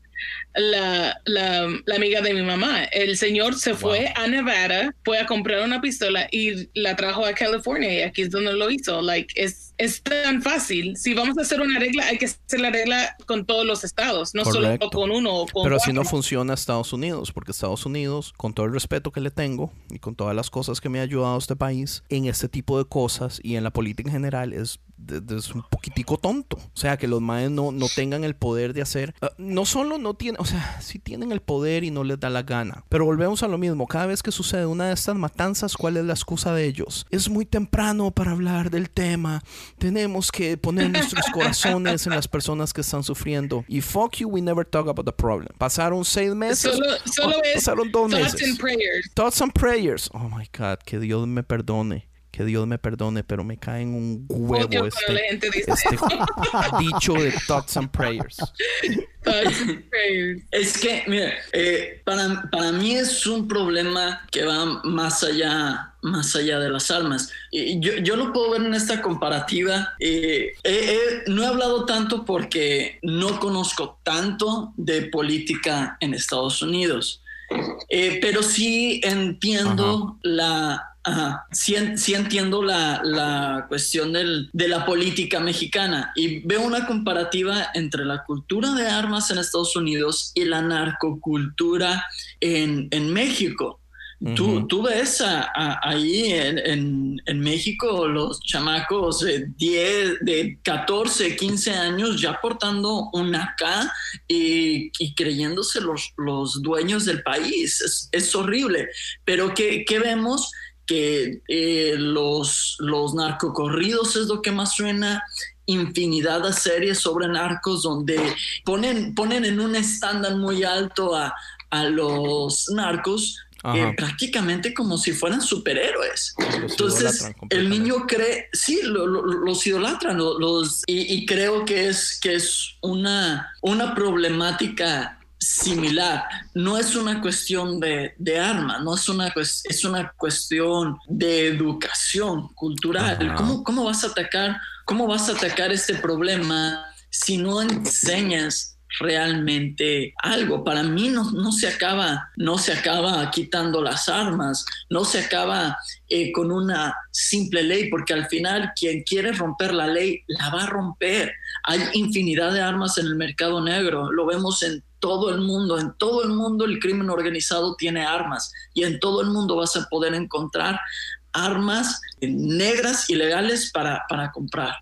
la, la- la amiga de mi mamá. El señor se fue a Nevada, fue a comprar una pistola y la trajo a California y aquí es donde lo hizo. Like, es, es tan fácil. Si vamos a hacer una regla, hay que hacer la regla con todos los estados, no Correcto. solo con uno o con Pero así no cuatro. funciona Estados Unidos, porque Estados Unidos, con todo el respeto que le tengo y con todas las cosas que me ha ayudado este país en este tipo de cosas y en la política en general, es, es un poquitico tonto. O sea, que los maes no, no tengan el poder de hacer. ah, no solo no tienen, o sea, sí tienen el poder y no les da la gana. Pero volvemos a lo mismo. Cada vez que sucede una de estas matanzas, ¿cuál es la excusa de ellos? Es muy temprano para hablar del tema. Tenemos que poner nuestros corazones en las personas que están sufriendo. Y fuck you, we never talk about the problem. Pasaron seis meses. Solo, solo Oh, es pasaron dos thoughts meses. and prayers. Thoughts and prayers. Oh my God, que Dios me perdone. Que Dios me perdone, pero me cae en un huevo Odio este, este [LAUGHS] dicho de thoughts and prayers. thoughts and prayers. Es que, mira, eh, para, para mí es un problema que va más allá, más allá de las armas. Y yo, yo lo puedo ver en esta comparativa. Eh, he- no he hablado tanto porque no conozco tanto de política en Estados Unidos. Eh, pero sí entiendo la... ajá, sí, sí entiendo la, la cuestión del- de la política mexicana y veo una comparativa entre la cultura de armas en Estados Unidos y la narcocultura en, en México. Tú, Ujú. tú ves a- a- ahí en, en- en México los chamacos de 10, de 14, 15 años ya portando un AK y, y creyéndose los, los dueños del país. Es, es horrible. Pero ¿qué, qué vemos? Que eh, los, los narcocorridos es lo que más suena infinidad de series sobre narcos donde ponen, ponen en un estándar muy alto a, a los narcos eh, prácticamente como si fueran superhéroes. Los Entonces, el niño cree, sí, lo- lo- los idolatran, lo- los, y, y creo que es, que es una, una problemática similar. No es una cuestión de, de arma, no es una, es una cuestión de educación cultural. ¿Cómo, ¿Cómo vas a atacar, cómo vas a atacar este problema si no enseñas realmente algo. Para mí no, no se acaba, no se acaba quitando las armas, no se acaba eh, con una simple ley, porque al final quien quiere romper la ley la va a romper. Hay infinidad de armas en el mercado negro, lo vemos en todo el mundo, en todo el mundo el crimen organizado tiene armas y en todo el mundo vas a poder encontrar armas negras ilegales para, para comprar.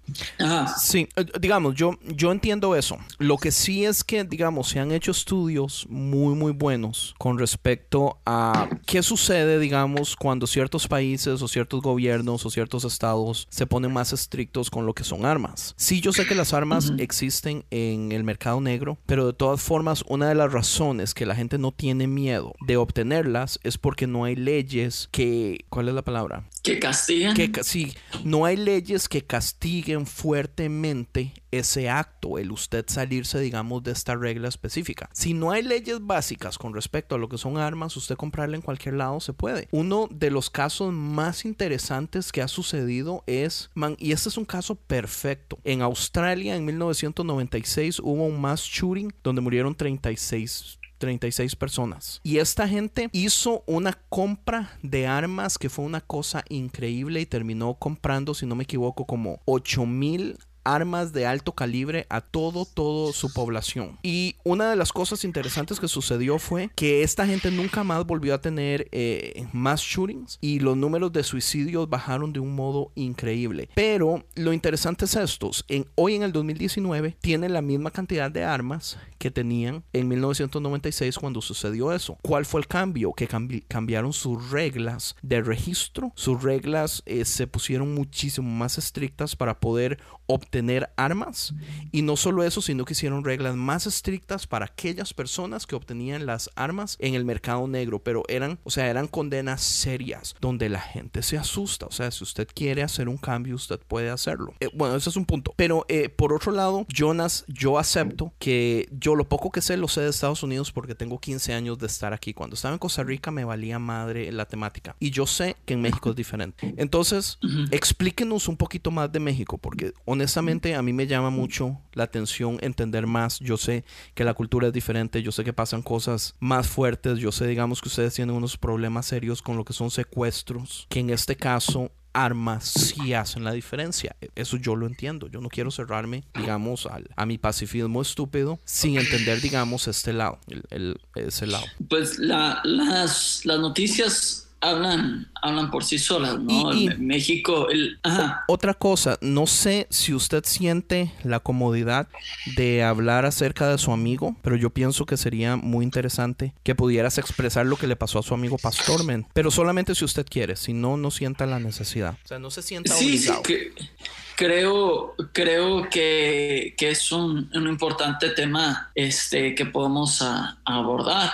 Sí, eh, digamos, yo, yo entiendo eso. Lo que sí es que, digamos, se han hecho estudios muy, muy buenos con respecto a qué sucede, digamos, cuando ciertos países o ciertos gobiernos o ciertos estados se ponen más estrictos con lo que son armas. Sí, yo sé que las armas existen en el mercado negro, pero de todas formas, una de las razones que la gente no tiene miedo de obtenerlas es porque no hay leyes que, ¿cuál es la palabra? Que castiguen. Que, sí, no hay leyes que castiguen fuertemente ese acto, el usted salirse, digamos, de esta regla específica. Si no hay leyes básicas con respecto a lo que son armas, usted comprarla en cualquier lado se puede. Uno de los casos más interesantes que ha sucedido es, man, y este es un caso perfecto. En Australia, en 1996, hubo un mass shooting donde murieron 36 36 personas. Y esta gente hizo una compra de armas que fue una cosa increíble y terminó comprando, si no me equivoco, como 8 mil armas de alto calibre a todo, todo su población. Y una de las cosas interesantes que sucedió fue que esta gente nunca más volvió a tener eh, más shootings y los números de suicidios bajaron de un modo increíble. Pero lo interesante es esto, en, hoy en el 2019 tienen la misma cantidad de armas que tenían en 1996 cuando sucedió eso. ¿Cuál fue el cambio? Que cambiaron sus reglas de registro. Sus reglas eh, se pusieron muchísimo más estrictas para poder obtener armas. Y no solo eso, sino que hicieron reglas más estrictas para aquellas personas que obtenían las armas en el mercado negro. Pero eran, o sea, eran condenas serias donde la gente se asusta. O sea, si usted quiere hacer un cambio, usted puede hacerlo. Eh, bueno, ese es un punto. Pero eh, por otro lado, Jonas, yo acepto que yo lo poco que sé lo sé de Estados Unidos porque tengo 15 años de estar aquí. Cuando estaba en Costa Rica me valía madre la temática. Y yo sé que en México es diferente. Entonces, explíquenos un poquito más de México porque honestamente a mí me llama mucho la atención entender más. Yo sé que la cultura es diferente, yo sé que pasan cosas más fuertes, yo sé, digamos, que ustedes tienen unos problemas serios con lo que son secuestros, que en este caso armas sí hacen la diferencia. Eso yo lo entiendo. Yo no quiero cerrarme, digamos, al, a mi pacifismo estúpido sin entender, digamos, este lado, el, ese lado. Pues la, las, las noticias hablan, hablan por sí solas, ¿no? México, el... Otra cosa, no sé si usted siente la comodidad de hablar acerca de su amigo, pero yo pienso que sería muy interesante que pudieras expresar lo que le pasó a su amigo Pastormen, pero solamente si usted quiere, si no, no sienta la necesidad. O sea, no se sienta sí, obligado. Sí, que creo, creo que, que es un, un, importante tema este, que podemos abordar.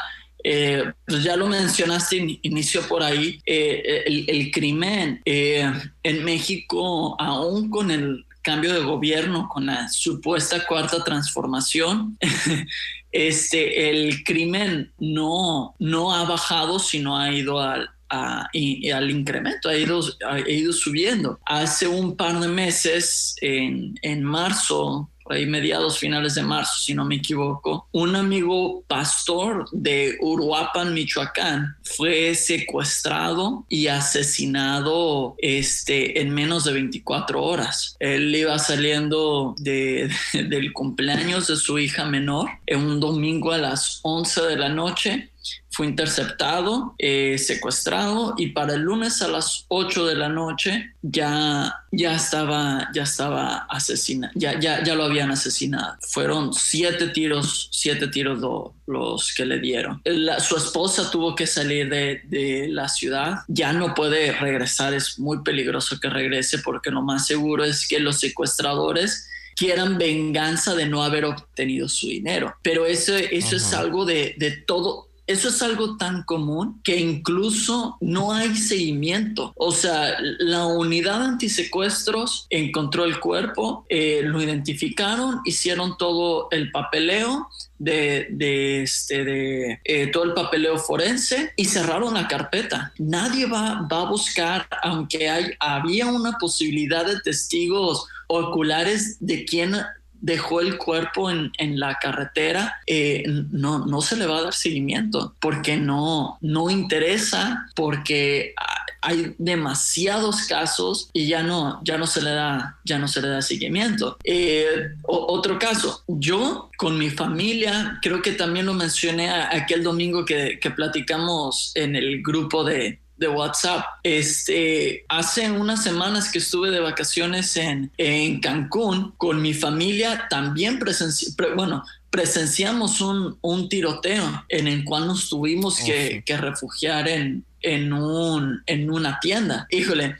Pues ya lo mencionaste, inició por ahí, eh, el, crimen eh, en México, aún con el cambio de gobierno, con la supuesta cuarta transformación, [LAUGHS] este, el crimen no, no ha bajado, sino ha ido al, al incremento, ha ido, ha ido subiendo. Hace un par de meses, en, en marzo, ahí mediados finales de marzo, si no me equivoco, un amigo pastor de Uruapan, Michoacán, fue secuestrado y asesinado este, en menos de 24 horas. Él iba saliendo de, [LAUGHS] del cumpleaños de su hija menor en un domingo a las 11 de la noche fue interceptado, eh, secuestrado y para el lunes a las 8 de la noche ya, ya estaba, ya estaba asesinado, ya, ya, ya lo habían asesinado. Fueron siete tiros, siete tiros los que le dieron. su esposa tuvo que salir de, de, la ciudad, ya no puede regresar, es muy peligroso que regrese porque lo más seguro es que los secuestradores quieran venganza de no haber obtenido su dinero. Pero eso, eso es algo de, de todo, eso es algo tan común que incluso no hay seguimiento. O sea, la unidad antisecuestros encontró el cuerpo, eh, lo identificaron, hicieron todo el papeleo de, este, de eh, todo el papeleo forense y cerraron la carpeta. Nadie va, va a buscar, aunque hay, había una posibilidad de testigos oculares de quién dejó el cuerpo en, en la carretera, eh, no, no se le va a dar seguimiento porque no, no interesa, porque hay demasiados casos y ya no, ya no se le da, ya no se le da seguimiento. Eh, otro caso, yo con mi familia, creo que también lo mencioné aquel domingo que, que platicamos en el grupo de, de WhatsApp. Este, hace unas semanas que estuve de vacaciones en, en Cancún con mi familia, también presencié, bueno, presenciamos un, un, tiroteo en el cual nos tuvimos oh, que, que, refugiar en, en, un, en una tienda. Híjole,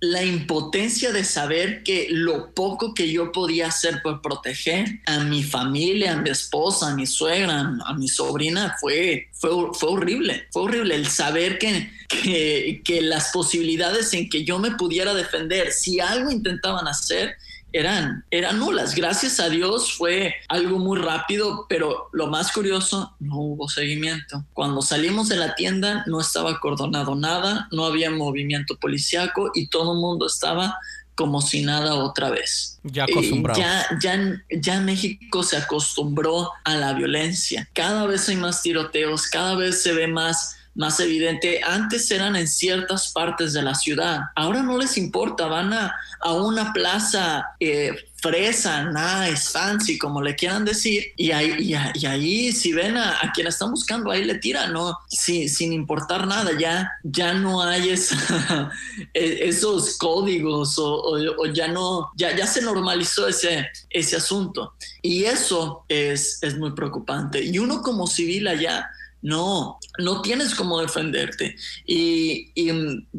la impotencia de saber que lo poco que yo podía hacer por proteger a mi familia, a mi esposa, a mi suegra, a mi sobrina, fue, fue, fue horrible. Fue horrible el saber que, que, que las posibilidades en que yo me pudiera defender, si algo intentaban hacer, eran, eran nulas. Gracias a Dios fue algo muy rápido, pero lo más curioso, no hubo seguimiento. Cuando salimos de la tienda no estaba acordonado nada, no había movimiento policiaco y todo el mundo estaba como si nada otra vez. Ya acostumbrado. ya, ya, ya México se acostumbró a la violencia. Cada vez hay más tiroteos, cada vez se ve más más evidente. Antes eran en ciertas partes de la ciudad. Ahora no les importa, van a, a una plaza eh, fresa, nice, fancy, como le quieran decir, y ahí, y, ahí si ven a, quien están buscando, ahí le tiran, ¿no? sin importar nada, ya, ya no hay [LAUGHS] e, esos códigos o, ya no, ya, ya se normalizó ese, ese asunto. Y eso es, es muy preocupante. Y uno como civil allá, no, no tienes cómo defenderte. Y,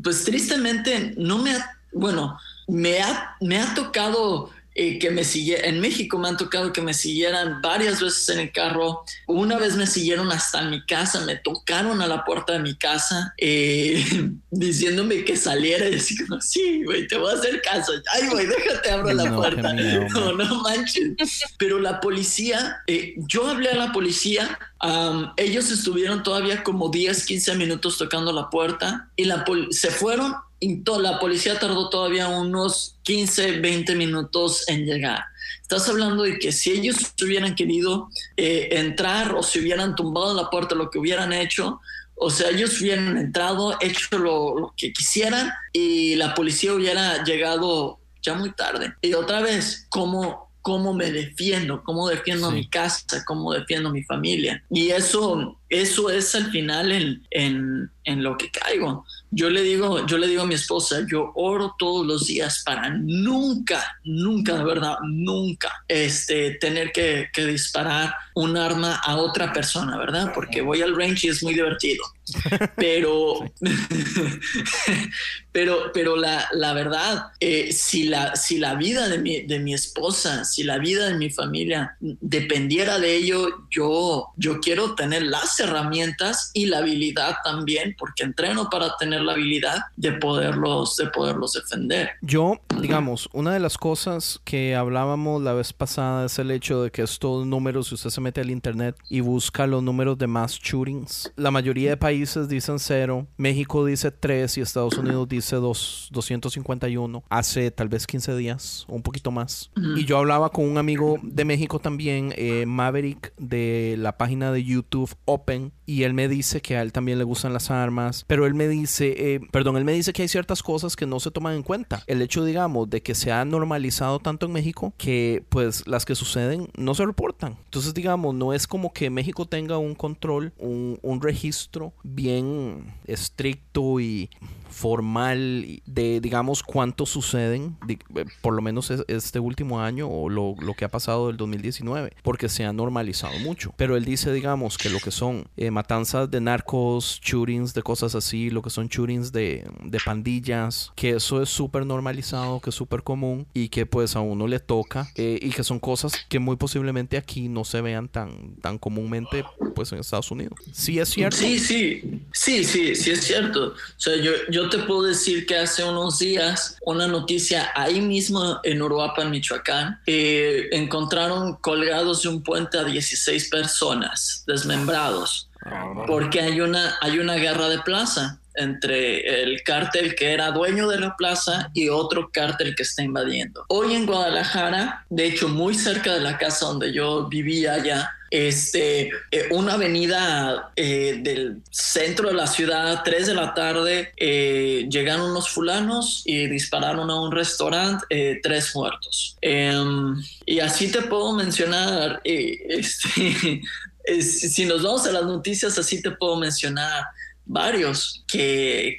pues tristemente no me ha, bueno, me ha, me ha tocado eh, que me siguieran, en México me han tocado que me siguieran varias veces en el carro. Una vez me siguieron hasta mi casa, me tocaron a la puerta de mi casa eh, [LAUGHS] diciéndome que saliera y decir, sí, güey, te voy a hacer caso. Ay, güey, déjate abro la puerta. [LAUGHS] no, no manches. Pero la policía, eh, yo hablé a la policía, ellos estuvieron todavía como 10, 15 minutos tocando la puerta y la se fueron la policía tardó todavía unos 15, 20 minutos en llegar. Estás hablando de que si ellos hubieran querido eh, entrar o si hubieran tumbado la puerta, lo que hubieran hecho, o sea, ellos hubieran entrado, hecho lo, que quisieran y la policía hubiera llegado ya muy tarde. Y otra vez, ¿cómo, cómo me defiendo? ¿Cómo defiendo mi casa? ¿Cómo defiendo mi familia? Y eso, eso es al final en, en, en lo que caigo yo le digo, yo le digo a mi esposa, yo oro todos los días para nunca, nunca, de verdad, nunca, este, tener que, que disparar un arma a otra persona, ¿verdad? Porque voy al range y es muy divertido. [LAUGHS] Pero, [LAUGHS] pero, pero la, la verdad, eh, si, la, si la vida de mi, de mi esposa, si la vida de mi familia dependiera de ello, yo, yo quiero tener las herramientas y la habilidad también, porque entreno para tener la habilidad de poderlos, de poderlos defender. Yo, digamos, una de las cosas que hablábamos la vez pasada es el hecho de que estos números, si usted se mete al internet y busca los números de mass shootings, la mayoría de países dicen cero, México dice tres y Estados Unidos dice dos, 251 hace tal vez 15 días, un poquito más. Y yo hablaba con un amigo de México también, eh, Maverick, de la página de YouTube Open, y él me dice que a él también le gustan las armas, pero él me dice, eh, perdón, él me dice que hay ciertas cosas que no se toman en cuenta. El hecho, digamos, de que se ha normalizado tanto en México que pues las que suceden no se reportan. Entonces, digamos, no es como que México tenga un control, un, un registro bien estricto y formal de, digamos, cuántos suceden, eh, por lo menos este último año o lo, lo, que ha pasado del 2019, porque se ha normalizado mucho. Pero él dice, digamos, que lo que son eh, matanzas de narcos, shootings de cosas así, lo que son shootings de, de pandillas, que eso es súper normalizado, que es súper común y que pues a uno le toca eh, y que son cosas que muy posiblemente aquí no se vean tan, tan comúnmente pues en Estados Unidos. Sí es cierto. Sí, sí, sí, sí, sí es cierto. O sea, yo yo te puedo decir que hace unos días una noticia ahí mismo en Uruapan, Michoacán, eh, encontraron colgados de un puente a 16 personas desmembrados porque hay una, hay una guerra de plaza. entre el cártel que era dueño de la plaza y otro cártel que está invadiendo. Hoy en Guadalajara, de hecho muy cerca de la casa donde yo vivía allá, este, eh, una avenida eh, del centro de la ciudad, 3 de la tarde, eh, llegaron unos fulanos y dispararon a un restaurante, tres muertos. Em, y así te puedo mencionar, [LAUGHS] este, si nos vamos a las noticias, así te puedo mencionar varios que,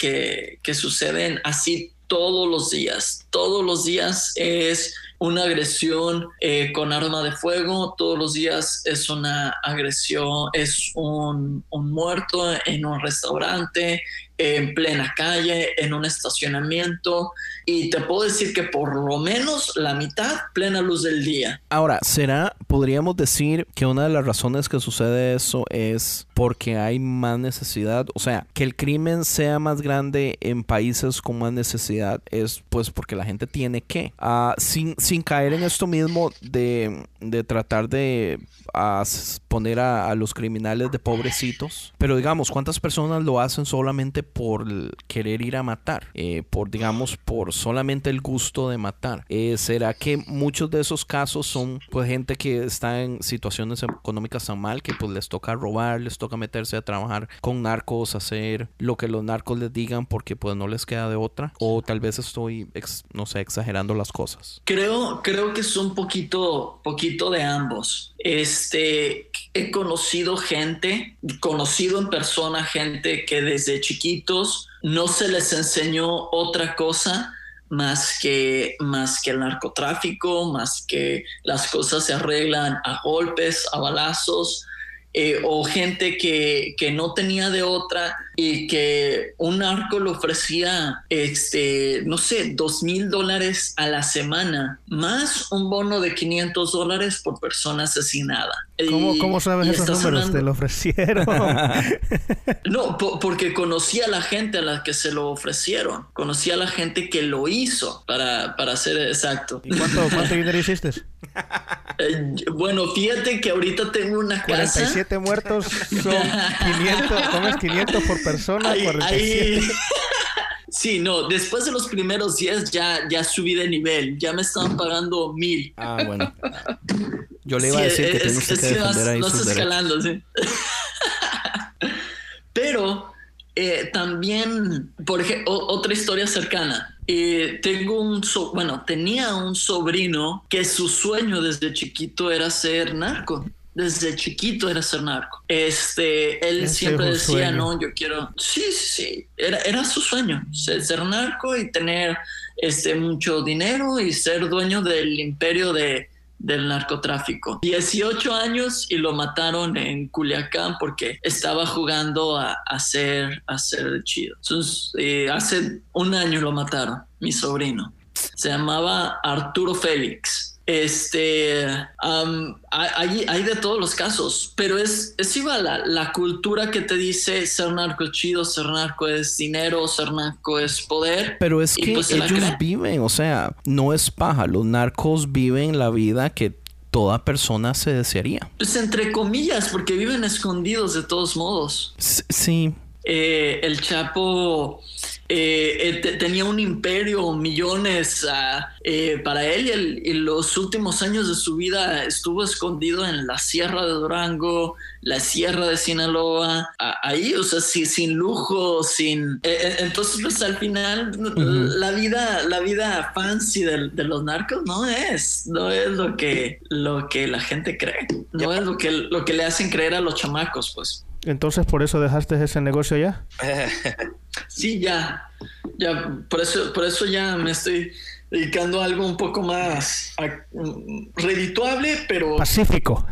que suceden así todos los días. Todos los días es una agresión eh, con arma de fuego, todos los días es una agresión, es un, un muerto en un restaurante, en plena calle, en un estacionamiento, y te puedo decir que por lo menos la mitad plena luz del día. Ahora, ¿será, podríamos decir que una de las razones que sucede eso es porque hay más necesidad? O sea, que el crimen sea más grande en países con más necesidad es pues porque la gente tiene que, uh, sin, sin caer en esto mismo de, de tratar de uh, poner a, a los criminales de pobrecitos, pero digamos, ¿cuántas personas lo hacen solamente por querer ir a matar? Eh, por, digamos, por solamente el gusto de matar. Eh, ¿Será que muchos de esos casos son pues gente que está en situaciones económicas tan mal que pues les toca robar, les toca meterse a trabajar con narcos, hacer lo que los narcos les digan porque pues no les queda de otra? O tal vez estoy, no sé, exagerando las cosas. Creo, creo que es un poquito, poquito de ambos. Este, he conocido gente, conocido en persona gente que desde chiquitos no se les enseñó otra cosa más que, más que el narcotráfico, más que las cosas se arreglan a golpes, a balazos, eh, o gente que, que, no tenía de otra y que un narco le ofrecía, este, no sé, dos mil dólares a la semana, más un bono de 500 dólares por persona asesinada. ¿Cómo, cómo sabes esos números? hablando- ¿Te lo ofrecieron? [LAUGHS] No, po- porque conocía a la gente a la que se lo ofrecieron, conocía a la gente que lo hizo, para, para ser exacto. ¿Y cuánto, [LAUGHS] cuánto dinero hiciste? Eh, bueno, fíjate que ahorita tengo una casa. 47 muertos son [LAUGHS] 500, comes 500 por persona, Ahí- 47. ahí- [LAUGHS] Sí, no, después de los primeros 10 ya, ya subí de nivel, ya me estaban pagando mil. Ah, bueno. Yo le iba a decir que es- es que vas- defender ahí vas sus derechos. escalando, sí. [LAUGHS] Pero eh, también, por ejemplo, otra historia cercana. Eh, tengo un, so- bueno, tenía un sobrino que su sueño desde chiquito era ser narco. Desde chiquito era ser narco. Este, él Ese siempre decía, sueño. no, yo quiero. Sí, sí, sí. Era, era su sueño, ser, ser narco y tener este, mucho dinero y ser dueño del imperio de, del narcotráfico. 18 años y lo mataron en Culiacán porque estaba jugando a, ser, a ser chido. Entonces, eh, hace un año lo mataron, mi sobrino. Se llamaba Arturo Félix. Este, hay, hay de todos los casos, pero es, es igual la, la cultura que te dice ser narco es chido, ser narco es dinero, ser narco es poder. Pero es que pues ellos viven, o sea, no es paja. Los narcos viven la vida que toda persona se desearía. Pues entre comillas, porque viven escondidos de todos modos. S- Sí, Eh, el Chapo eh, eh, te- tenía un imperio, millones ah, eh, para él y, el- y los últimos años de su vida estuvo escondido en la Sierra de Durango, la Sierra de Sinaloa, a- ahí, o sea, sí, sin lujo, sin... entonces, pues al final, la vida, la vida fancy de, de los narcos no es, no es lo que, lo que la gente cree, no es lo que, lo que le hacen creer a los chamacos, pues. Entonces, ¿por eso dejaste ese negocio ya? [LAUGHS] Sí, ya, ya, por eso, por eso ya me estoy dedicando a algo un poco más a- mm, redituable, pero, Pacífico.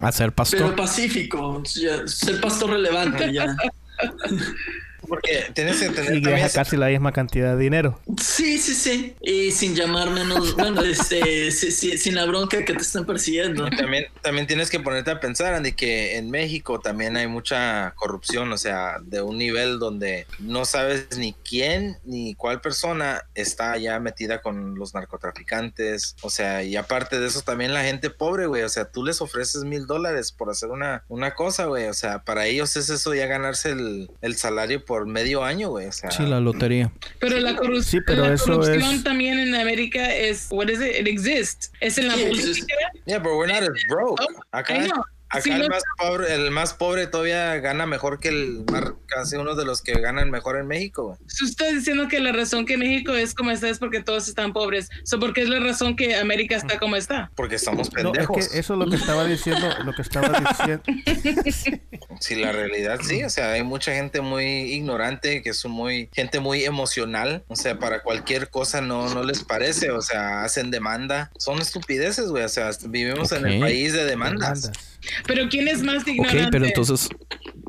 a ser pastor. pero pacífico, ya, ser pastor relevante ya. [LAUGHS] Porque tienes que Y entender también deja esa- casi la misma cantidad de dinero. Sí, sí, sí, y sin llamar menos, bueno, este, sí, sí, sin la bronca que te están persiguiendo. También, también tienes que ponerte a pensar, Andy, que en México también hay mucha corrupción, o sea, de un nivel donde no sabes ni quién ni cuál persona está ya metida con los narcotraficantes, o sea, y aparte de eso también la gente pobre, güey, o sea, tú les ofreces mil dólares por hacer una, una cosa, güey, o sea, para ellos es eso ya ganarse el, el salario por por medio año, güey. O sea, Sí, la lotería. Pero la, corru- Sí, pero la eso corrupción es- también en América es, what is it? It exists. Es en la Sí, política. yeah, but we're not as broke. Oh, Acá, I know. Acá Sí, el, no- más pobre, el más pobre todavía gana mejor que el más, casi uno de los que ganan mejor en México. Tú estás diciendo que la razón que México es como está es porque todos están pobres. So, ¿Por qué es la razón que América está como está? Porque estamos No, es pendejos. que eso es lo que estaba diciendo, lo que estaba diciendo. [LAUGHS] Sí, la realidad sí, o sea, hay mucha gente muy ignorante, que son muy, gente muy emocional, o sea, para cualquier cosa no, no les parece, o sea, hacen demanda, son estupideces, güey, o sea, vivimos en el país de demandas. Demandas. Pero ¿quién es más Ok, ignorante? pero entonces,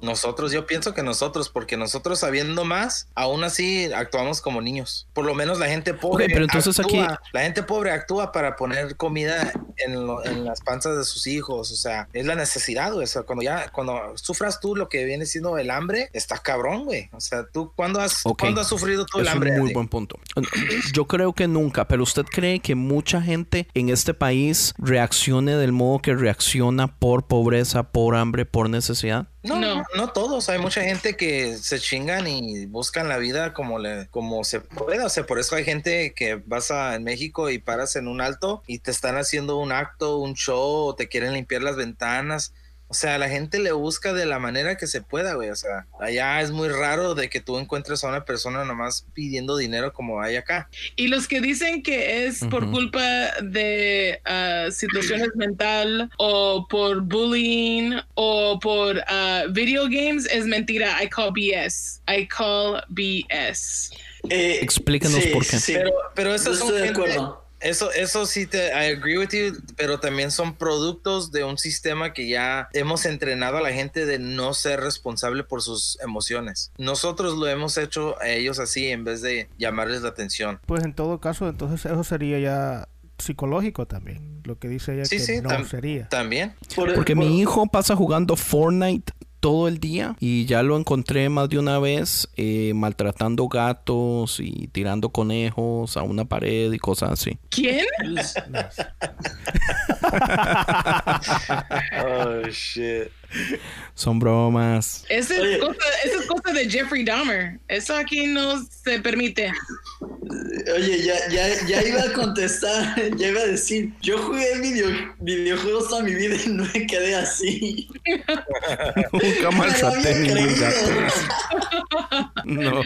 Nosotros, yo pienso que nosotros, porque nosotros sabiendo más, aún así actuamos como niños. Por lo menos la gente pobre. Ok, pero entonces aquí- actúa- La gente pobre actúa para poner comida en, lo- en las panzas de sus hijos. O sea, es la necesidad, güey. O sea, cuando ya, cuando sufras tú lo que viene siendo el hambre, está cabrón, güey. O sea, tú, ¿cuándo has, Ok. ¿cuándo has sufrido tú el es hambre? un muy buen punto. Yo creo que nunca, pero ¿usted cree que mucha gente en este país reaccione del modo que reacciona por pobreza, por hambre, por necesidad? No, No. no, todos. Hay mucha gente que se chingan y buscan la vida como le, como se pueda. O sea, por eso hay gente que vas a en México y paras en un alto y te están haciendo un acto, un show, o te quieren limpiar las ventanas. O sea, la gente le busca de la manera que se pueda, güey. O sea, allá es muy raro de que tú encuentres a una persona nomás pidiendo dinero como hay acá. Y los que dicen que es por culpa de ah, situaciones mental o por bullying o por ah, video games es mentira. I call BS. I call BS. Eh, Explíquenos por qué. sí. Pero, pero esas son estoy de acuerdo. Eso, eso sí te, I agree with you, pero también son productos de un sistema que ya hemos entrenado a la gente de no ser responsable por sus emociones. Nosotros lo hemos hecho a ellos así en vez de llamarles la atención. Pues en todo caso, entonces eso sería ya psicológico también. Lo que dice ella Sí, que sí, no tam- sería. También. Por- Porque por- mi hijo pasa jugando Fortnite todo el día y ya lo encontré más de una vez eh, maltratando gatos y tirando conejos a una pared y cosas así. ¿Quién? [LAUGHS] Oh, shit. Son bromas. Esa es, cosa, esa es cosa de Jeffrey Dahmer. Eso aquí no se permite. Oye, ya, ya, ya iba a contestar, ya iba a decir, yo jugué video, videojuegos toda mi vida y no me quedé así. Nunca maltraté ningún gato. No.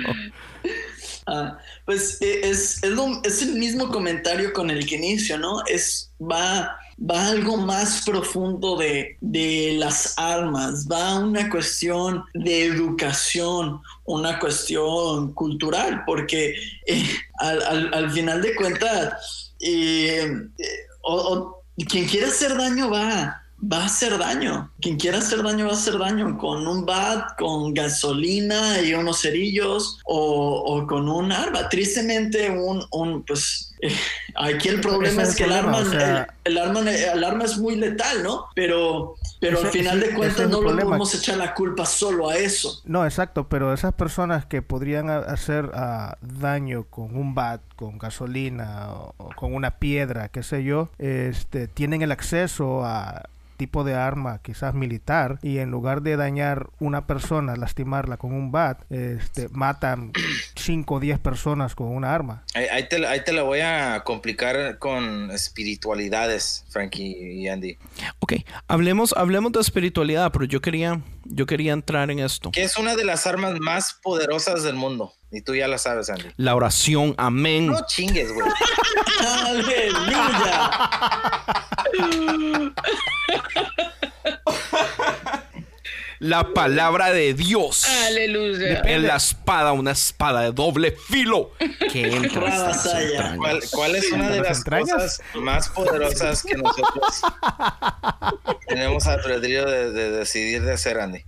Ah, pues eh, es, es, lo- es el mismo comentario con el que inicio, ¿no? Es, va, va algo más profundo de, de las armas, va a una cuestión de educación, una cuestión cultural, porque eh, al, al- al final de cuentas, eh, eh, quien quiera hacer daño va, va a hacer daño. Quien quiera hacer daño va a hacer daño con un bat, con gasolina y unos cerillos o, o con un arma. Tristemente, un, un pues eh, [LAUGHS] aquí el problema es es que el problema, arma, o sea- el, el arma, el arma es muy letal, ¿no? Pero, pero Ese- al final de cuentas no le podemos echar la culpa solo a eso. No, exacto, pero esas personas que podrían ha- hacer ah, daño con un bat, con gasolina o, o con una piedra, qué sé yo, este, tienen el acceso a tipo de arma quizás militar y en lugar de dañar una persona, lastimarla con un bat, este, matan [CLEARS THROAT] 5 o 10 personas con una arma. Ahí, ahí te, ahí te la voy a complicar con espiritualidades, Frankie y Andy. Ok, hablemos, hablemos de espiritualidad, pero yo quería, yo quería entrar en esto. Que es una de las armas más poderosas del mundo. Y tú ya la sabes, Andy. La oración, amén. No chingues, güey. [LAUGHS] ¡Aleluya! La palabra de Dios. Aleluya. Es la espada, una espada de doble filo que [LAUGHS] entra hasta. ¿Cuál, cuál es una de ¿Las entrañas? cosas más poderosas que nosotros tenemos albedrío de, de decidir de hacer, Andy?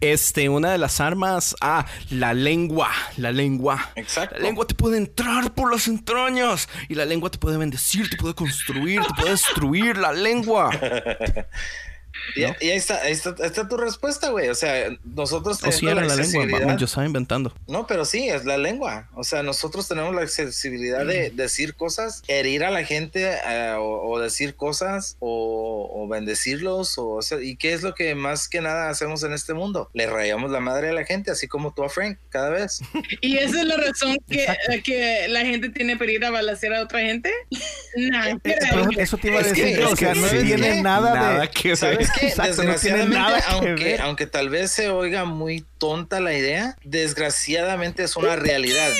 Este, una de las armas, ah, la lengua, la lengua. Exacto. La lengua te puede entrar por las entrañas y la lengua te puede bendecir, te puede construir, te puede destruir la lengua. [LAUGHS] Y, y ahí, está, ahí, está, ahí está tu respuesta, güey. O sea, nosotros O si tenemos era la lengua, yo estaba inventando. No, pero sí, es la lengua. O sea, nosotros tenemos la accesibilidad de decir cosas, herir a la gente eh, o, o decir cosas o, o bendecirlos. O, o sea, ¿Y qué es lo que más que nada hacemos en este mundo? Le rayamos la madre a la gente, así como tú a Frank, cada vez. [LAUGHS] Y esa es la razón que, que la gente tiene para ir a balasear a otra gente. [LAUGHS] Nah, pero eso te iba a Es decir que- o sea, no ¿sabes tiene qué? nada, Nada de... que ver. No tiene Desgraciadamente, nada que aunque, aunque tal vez se oiga muy tonta la idea, desgraciadamente es una realidad.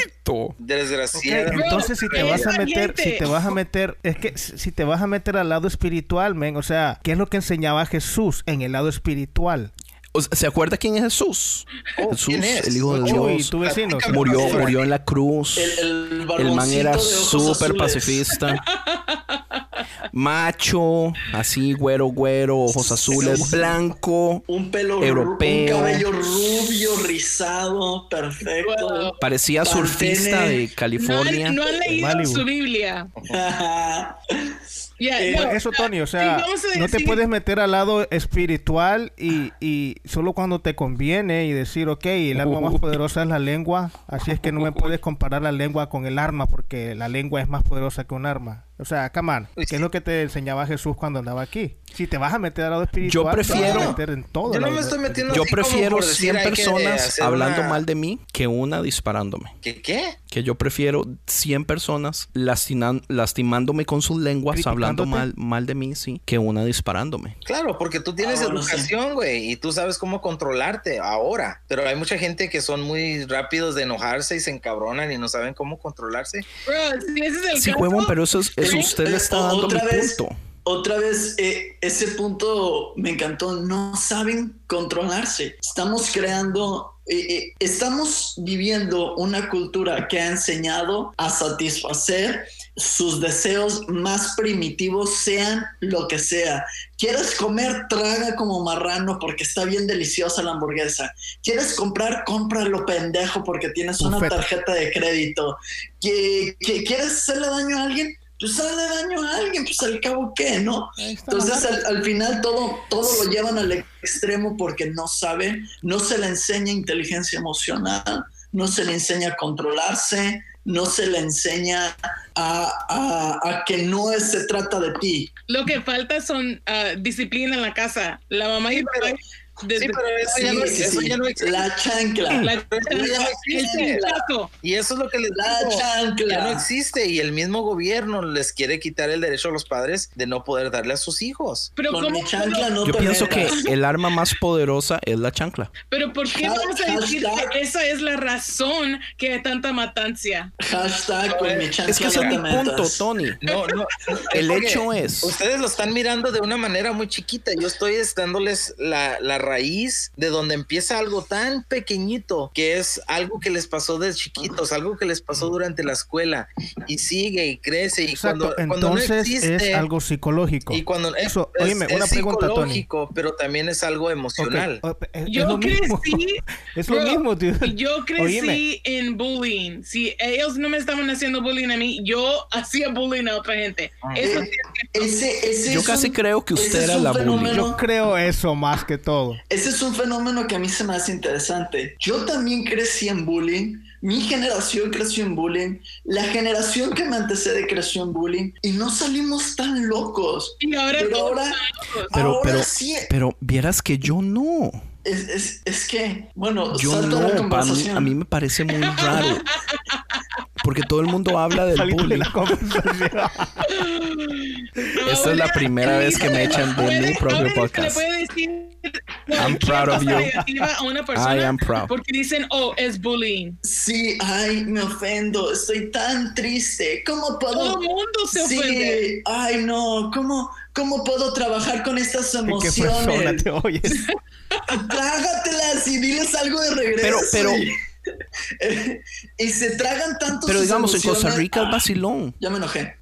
Desgraciadamente. entonces si te vas a meter, si te vas a meter, es que si si te vas a meter al lado espiritual, men, o sea, ¿qué es lo que enseñaba Jesús en el lado espiritual? O sea, ¿Se acuerda quién es Jesús? Oh, Jesús, ¿quién es? el Hijo de Uy, Dios. tu vecino. Murió, murió en la cruz. El, el El man era súper pacifista. [LAUGHS] Macho, así, güero, güero, ojos azules, blanco. Un pelo, Europeo. un cabello rubio, rizado, perfecto. Parecía surfista de No han, California. no han leído Malibu. su Biblia. [LAUGHS] [LAUGHS] Ya, Eh, no, Eso, Tony, o sí, sea, no te decir- puedes meter al lado espiritual y, y solo cuando te conviene y decir, ok, el arma más poderosa es la lengua, así es que no me puedes comparar la lengua con el arma porque la lengua es más poderosa que un arma. O sea, come on, ¿qué es lo que te enseñaba Jesús cuando andaba aquí? Si te vas a meter al lado espiritual, te vas a prefiero- meter en todo. Yo no lado me estoy metiendo Yo prefiero por decir, 100 hay que personas hablando una- mal de mí que una disparándome. ¿Qué? ¿Qué? Que yo prefiero 100 personas lastiman- lastimándome con sus lenguas, hablando mal, mal de mí, sí, que una disparándome. Claro, porque tú tienes Ah, sí. educación, güey, y tú sabes cómo controlarte ahora. Pero hay mucha gente que son muy rápidos de enojarse y se encabronan y no saben cómo controlarse. bro, si ese es el Sí, caso, huevón, pero eso, es, usted le está dando mi otra vez, punto. Otra vez, eh, ese punto me encantó. No saben controlarse. Estamos creando, eh, eh, estamos viviendo una cultura que ha enseñado a satisfacer sus deseos más primitivos, sean lo que sea. ¿Quieres comer? Traga como marrano porque está bien deliciosa la hamburguesa. ¿Quieres comprar? Cómpralo pendejo porque tienes una tarjeta de crédito. ¿Que, que- ¿Quieres hacerle daño a alguien? Pues hazle daño a alguien, pues al cabo qué, ¿no? Entonces al, al final todo, todo lo llevan al extremo porque no saben, no se le enseña inteligencia emocional, no se le enseña a controlarse, no se le enseña a, a- a que no es- se trata de ti. lo que falta son ah, disciplina en la casa. La mamá y el pero- papá. Desde- Sí, pero eso, ya, no, Sí, sí, eso ya no existe. La chancla. la, existe. Y eso es lo que les La digo. chancla. Ya no existe y el mismo gobierno les quiere quitar el derecho a los padres de no poder darle a sus hijos. Pero Con ¿cómo mi chancla no Yo pienso que el arma más poderosa es la chancla. Pero ¿por qué vamos a decir hashtag- que esa es la razón que hay tanta matancia? Hashtag con mi chancla Es que ese es no mi te punto. Tony. No, no. El hecho es- Ustedes lo están mirando de una manera muy chiquita. Yo estoy es dándoles la, la raíz de donde empieza algo tan pequeñito que es algo que les pasó de chiquitos, algo que les pasó durante la escuela y sigue y crece. Y Exacto, cuando, cuando no entonces existe, es algo psicológico. Y cuando es, Eso, es- oíme, es una pregunta, Tony. psicológico, pero también es algo emocional. o- es- es Yo lo mismo. crecí, [LAUGHS] Es lo bro, mismo, dude. Yo crecí Oíme. en bullying. Si ellos no me estaban haciendo bullying a mí, yo hacía bullying a otra gente. Eso sí es cierto. Ese, ese Yo es casi un- creo que usted es era la bully. fenómeno- Yo creo eso más que todo. Ese es un fenómeno que a mí se me hace interesante. Yo también crecí en bullying. Mi generación creció en bullying. La generación que me antecede creció en bullying. Y no salimos tan locos. Y ahora Pero ahora, Pero, ahora pero, sí. pero vieras que yo no. Es, es, es que, bueno, Yo salto a la no. pa' mí- conversación. a mí me parece muy raro. [LAUGHS] Porque todo el mundo habla del bullying. Esta es la primera vez que me echan de mi propio podcast. puede decir I'm proud of you. negativa a una persona I am proud. porque dicen, oh, es bullying. Sí, ay, me ofendo. Estoy tan triste. ¿Cómo puedo? Todo el mundo se ofende. Sí, ay, no. ¿Cómo, ¿Cómo puedo trabajar con estas ¿En qué persona emociones? te oyes? [LAUGHS] Trágatelas y diles algo de regreso. Pero, pero, [LAUGHS] y se tragan tanto pero digamos, en Costa. Rica es Ah, vacilón. Ya me enojé.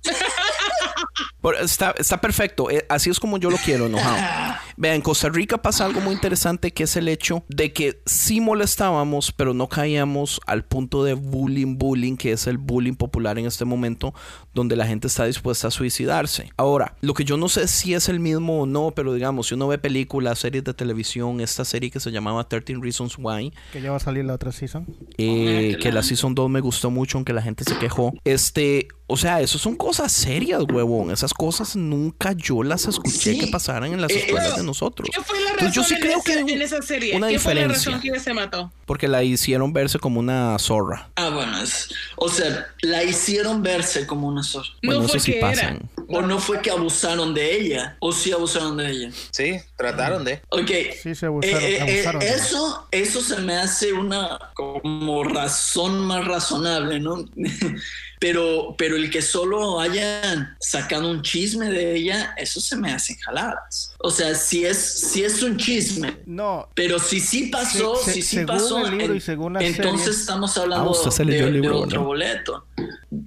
Está, está perfecto. Eh, Así es como yo lo quiero, enojado. [LAUGHS] Vean, en Costa Rica pasa algo muy interesante que es el hecho de que sí molestábamos, pero no caíamos al punto de bullying, bullying, que es el bullying popular en este momento, donde la gente está dispuesta a suicidarse. Ahora, lo que yo no sé si es el mismo o no, pero digamos, si uno ve películas, series de televisión, esta serie que se llamaba 13 Reasons Why, Que ya va a salir la otra season. eh, que la Season 2 me gustó mucho, aunque la gente se quejó. Este, o sea, eso son cosas serias, huevón. Esas cosas nunca yo las escuché Sí. que pasaran en las Eh, escuelas eso. de nosotros. ¿Qué fue la razón Entonces, yo sí en, creo ese- que en esa serie? una ¿Qué fue la diferencia. razón que se mató? Porque la hicieron verse como una zorra. Ah, bueno, es- o sea, la hicieron verse como una Bueno, no eso fue sí que pasa. era. O no fue que abusaron de ella, o sí abusaron de ella. Sí, trataron de. Ok. Sí, se abusaron- Eh, eh, abusaron de ella. eso, eso se me hace una como razón más razonable, ¿no? [LAUGHS] pero, pero el que solo hayan sacado un chisme de ella, eso se me hace jaladas. O sea, si es, si es un chisme, No, pero si sí pasó, Se- se- si sí según pasó, el libro en- y según la entonces serie- estamos Ah, hablando de, otro ¿no? boleto.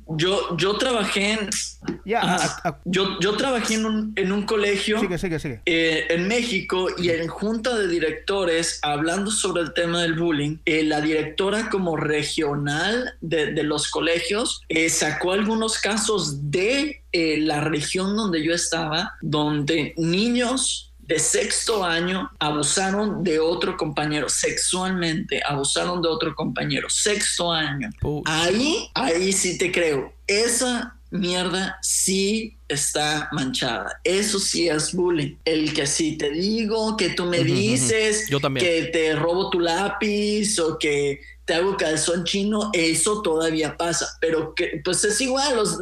Yo, yo trabajé en, ya. Ajá. a- a- yo, yo trabajé en un, en un colegio sigue, sigue, sigue. eh, en México y en junta de directores hablando sobre el tema del bullying, eh, la directora como regional de, de los colegios eh, sacó algunos casos de eh, la región donde yo estaba, donde niños de sexto año abusaron de otro compañero sexualmente, abusaron de otro compañero, sexto año. Puch. Ahí, ahí sí te creo. Esa mierda sí está manchada. Eso sí es bullying. El que si te digo, que tú me Ujú, ujú. dices, Yo también. que te robo tu lápiz o que te hago calzón chino, eso todavía pasa. Pero que pues es igual los,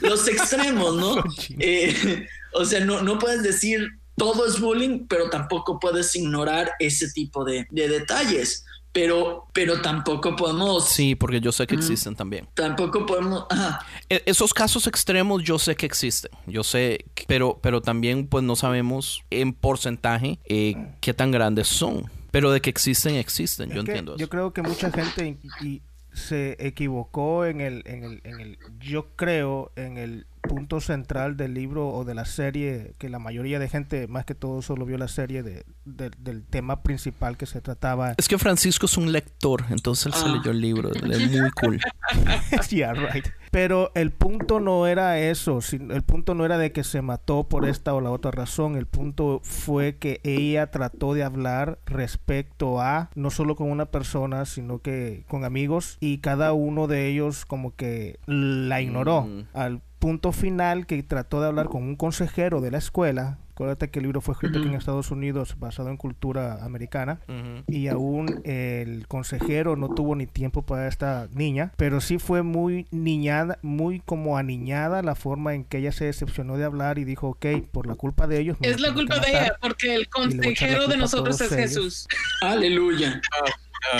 los extremos, ¿no? [LAUGHS] Eh, o sea, no, no puedes decir todo es bullying, pero tampoco puedes ignorar ese tipo de, de detalles. Pero, pero tampoco podemos Sí, porque yo sé que existen también. tampoco podemos. Ajá. E- Esos casos extremos yo sé que existen, yo sé, pero, pero también pues no sabemos en porcentaje eh, qué tan grandes son. Pero de que existen, existen, yo entiendo eso. Yo creo que mucha gente y, y se equivocó en el, en el, en el, yo creo, en el punto central del libro o de la serie, que la mayoría de gente, más que todo, solo vio la serie de, de- del tema principal que se trataba. Es que Francisco es un lector, entonces él se Ah. leyó el libro, él es muy cool. [LAUGHS] Yeah, right. Pero el punto no era eso, el punto no era de que se mató por esta o la otra razón, el punto fue que ella trató de hablar respecto a no solo con una persona, sino que con amigos y cada uno de ellos como que la ignoró Mm. al punto final que trató de hablar con un consejero de la escuela. Acuérdate que el libro fue escrito aquí en. Estados Unidos basado en cultura americana y aún el consejero no tuvo ni tiempo para esta niña, pero sí fue muy niñada, muy como aniñada la forma en que ella se decepcionó de hablar y dijo, ok, por la culpa de ellos. Es la culpa de matar". ella, porque el consejero de nosotros es ellos. Jesús. Aleluya.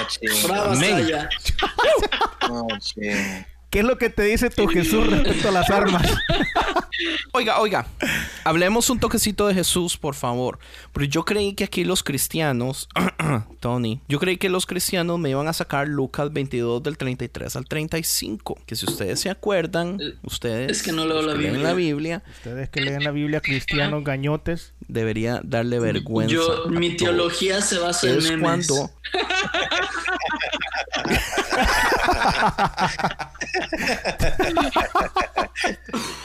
Ching. Brava Amén. [LAUGHS] ¿Qué es lo que te dice tu Jesús respecto a las armas? [LAUGHS] Oiga, oiga, hablemos un toquecito de Jesús, por favor. Porque yo creí que aquí los cristianos, [CLEARS THROAT] Tony, yo creí que los cristianos me iban a sacar Lucas 22 del 33 al 35. Que si ustedes se acuerdan, Eh, ustedes es que no leo la leen Biblia. la Biblia, Ustedes que leen la Biblia cristianos gañotes. debería darle vergüenza. Yo, mi todos. teología se basa en es memes. cuando [LAUGHS]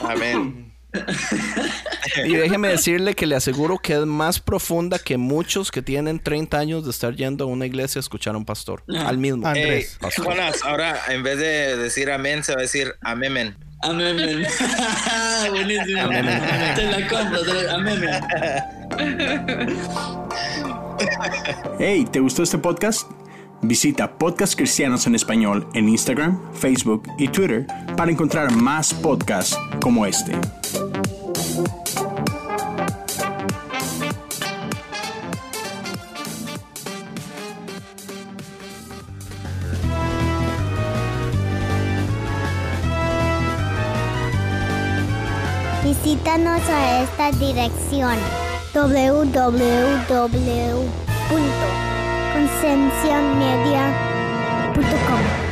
[LAUGHS] Amén. Y déjeme decirle que le aseguro que es más profunda que muchos que tienen 30 años de estar yendo a una iglesia a escuchar a un pastor. Ah. Al mismo. Ah, Ey, Andrés. Pastor. Jonas, ahora en vez de decir amén, se va a decir amén. Amén. men. [LAUGHS] Buenísimo. Te la compro. te la-. [LAUGHS] Hey, ¿te gustó este podcast? Visita Podcast Cristianos en Español en Instagram, Facebook y Twitter para encontrar más podcasts como este. Visítanos a esta dirección www.concienciamedia.com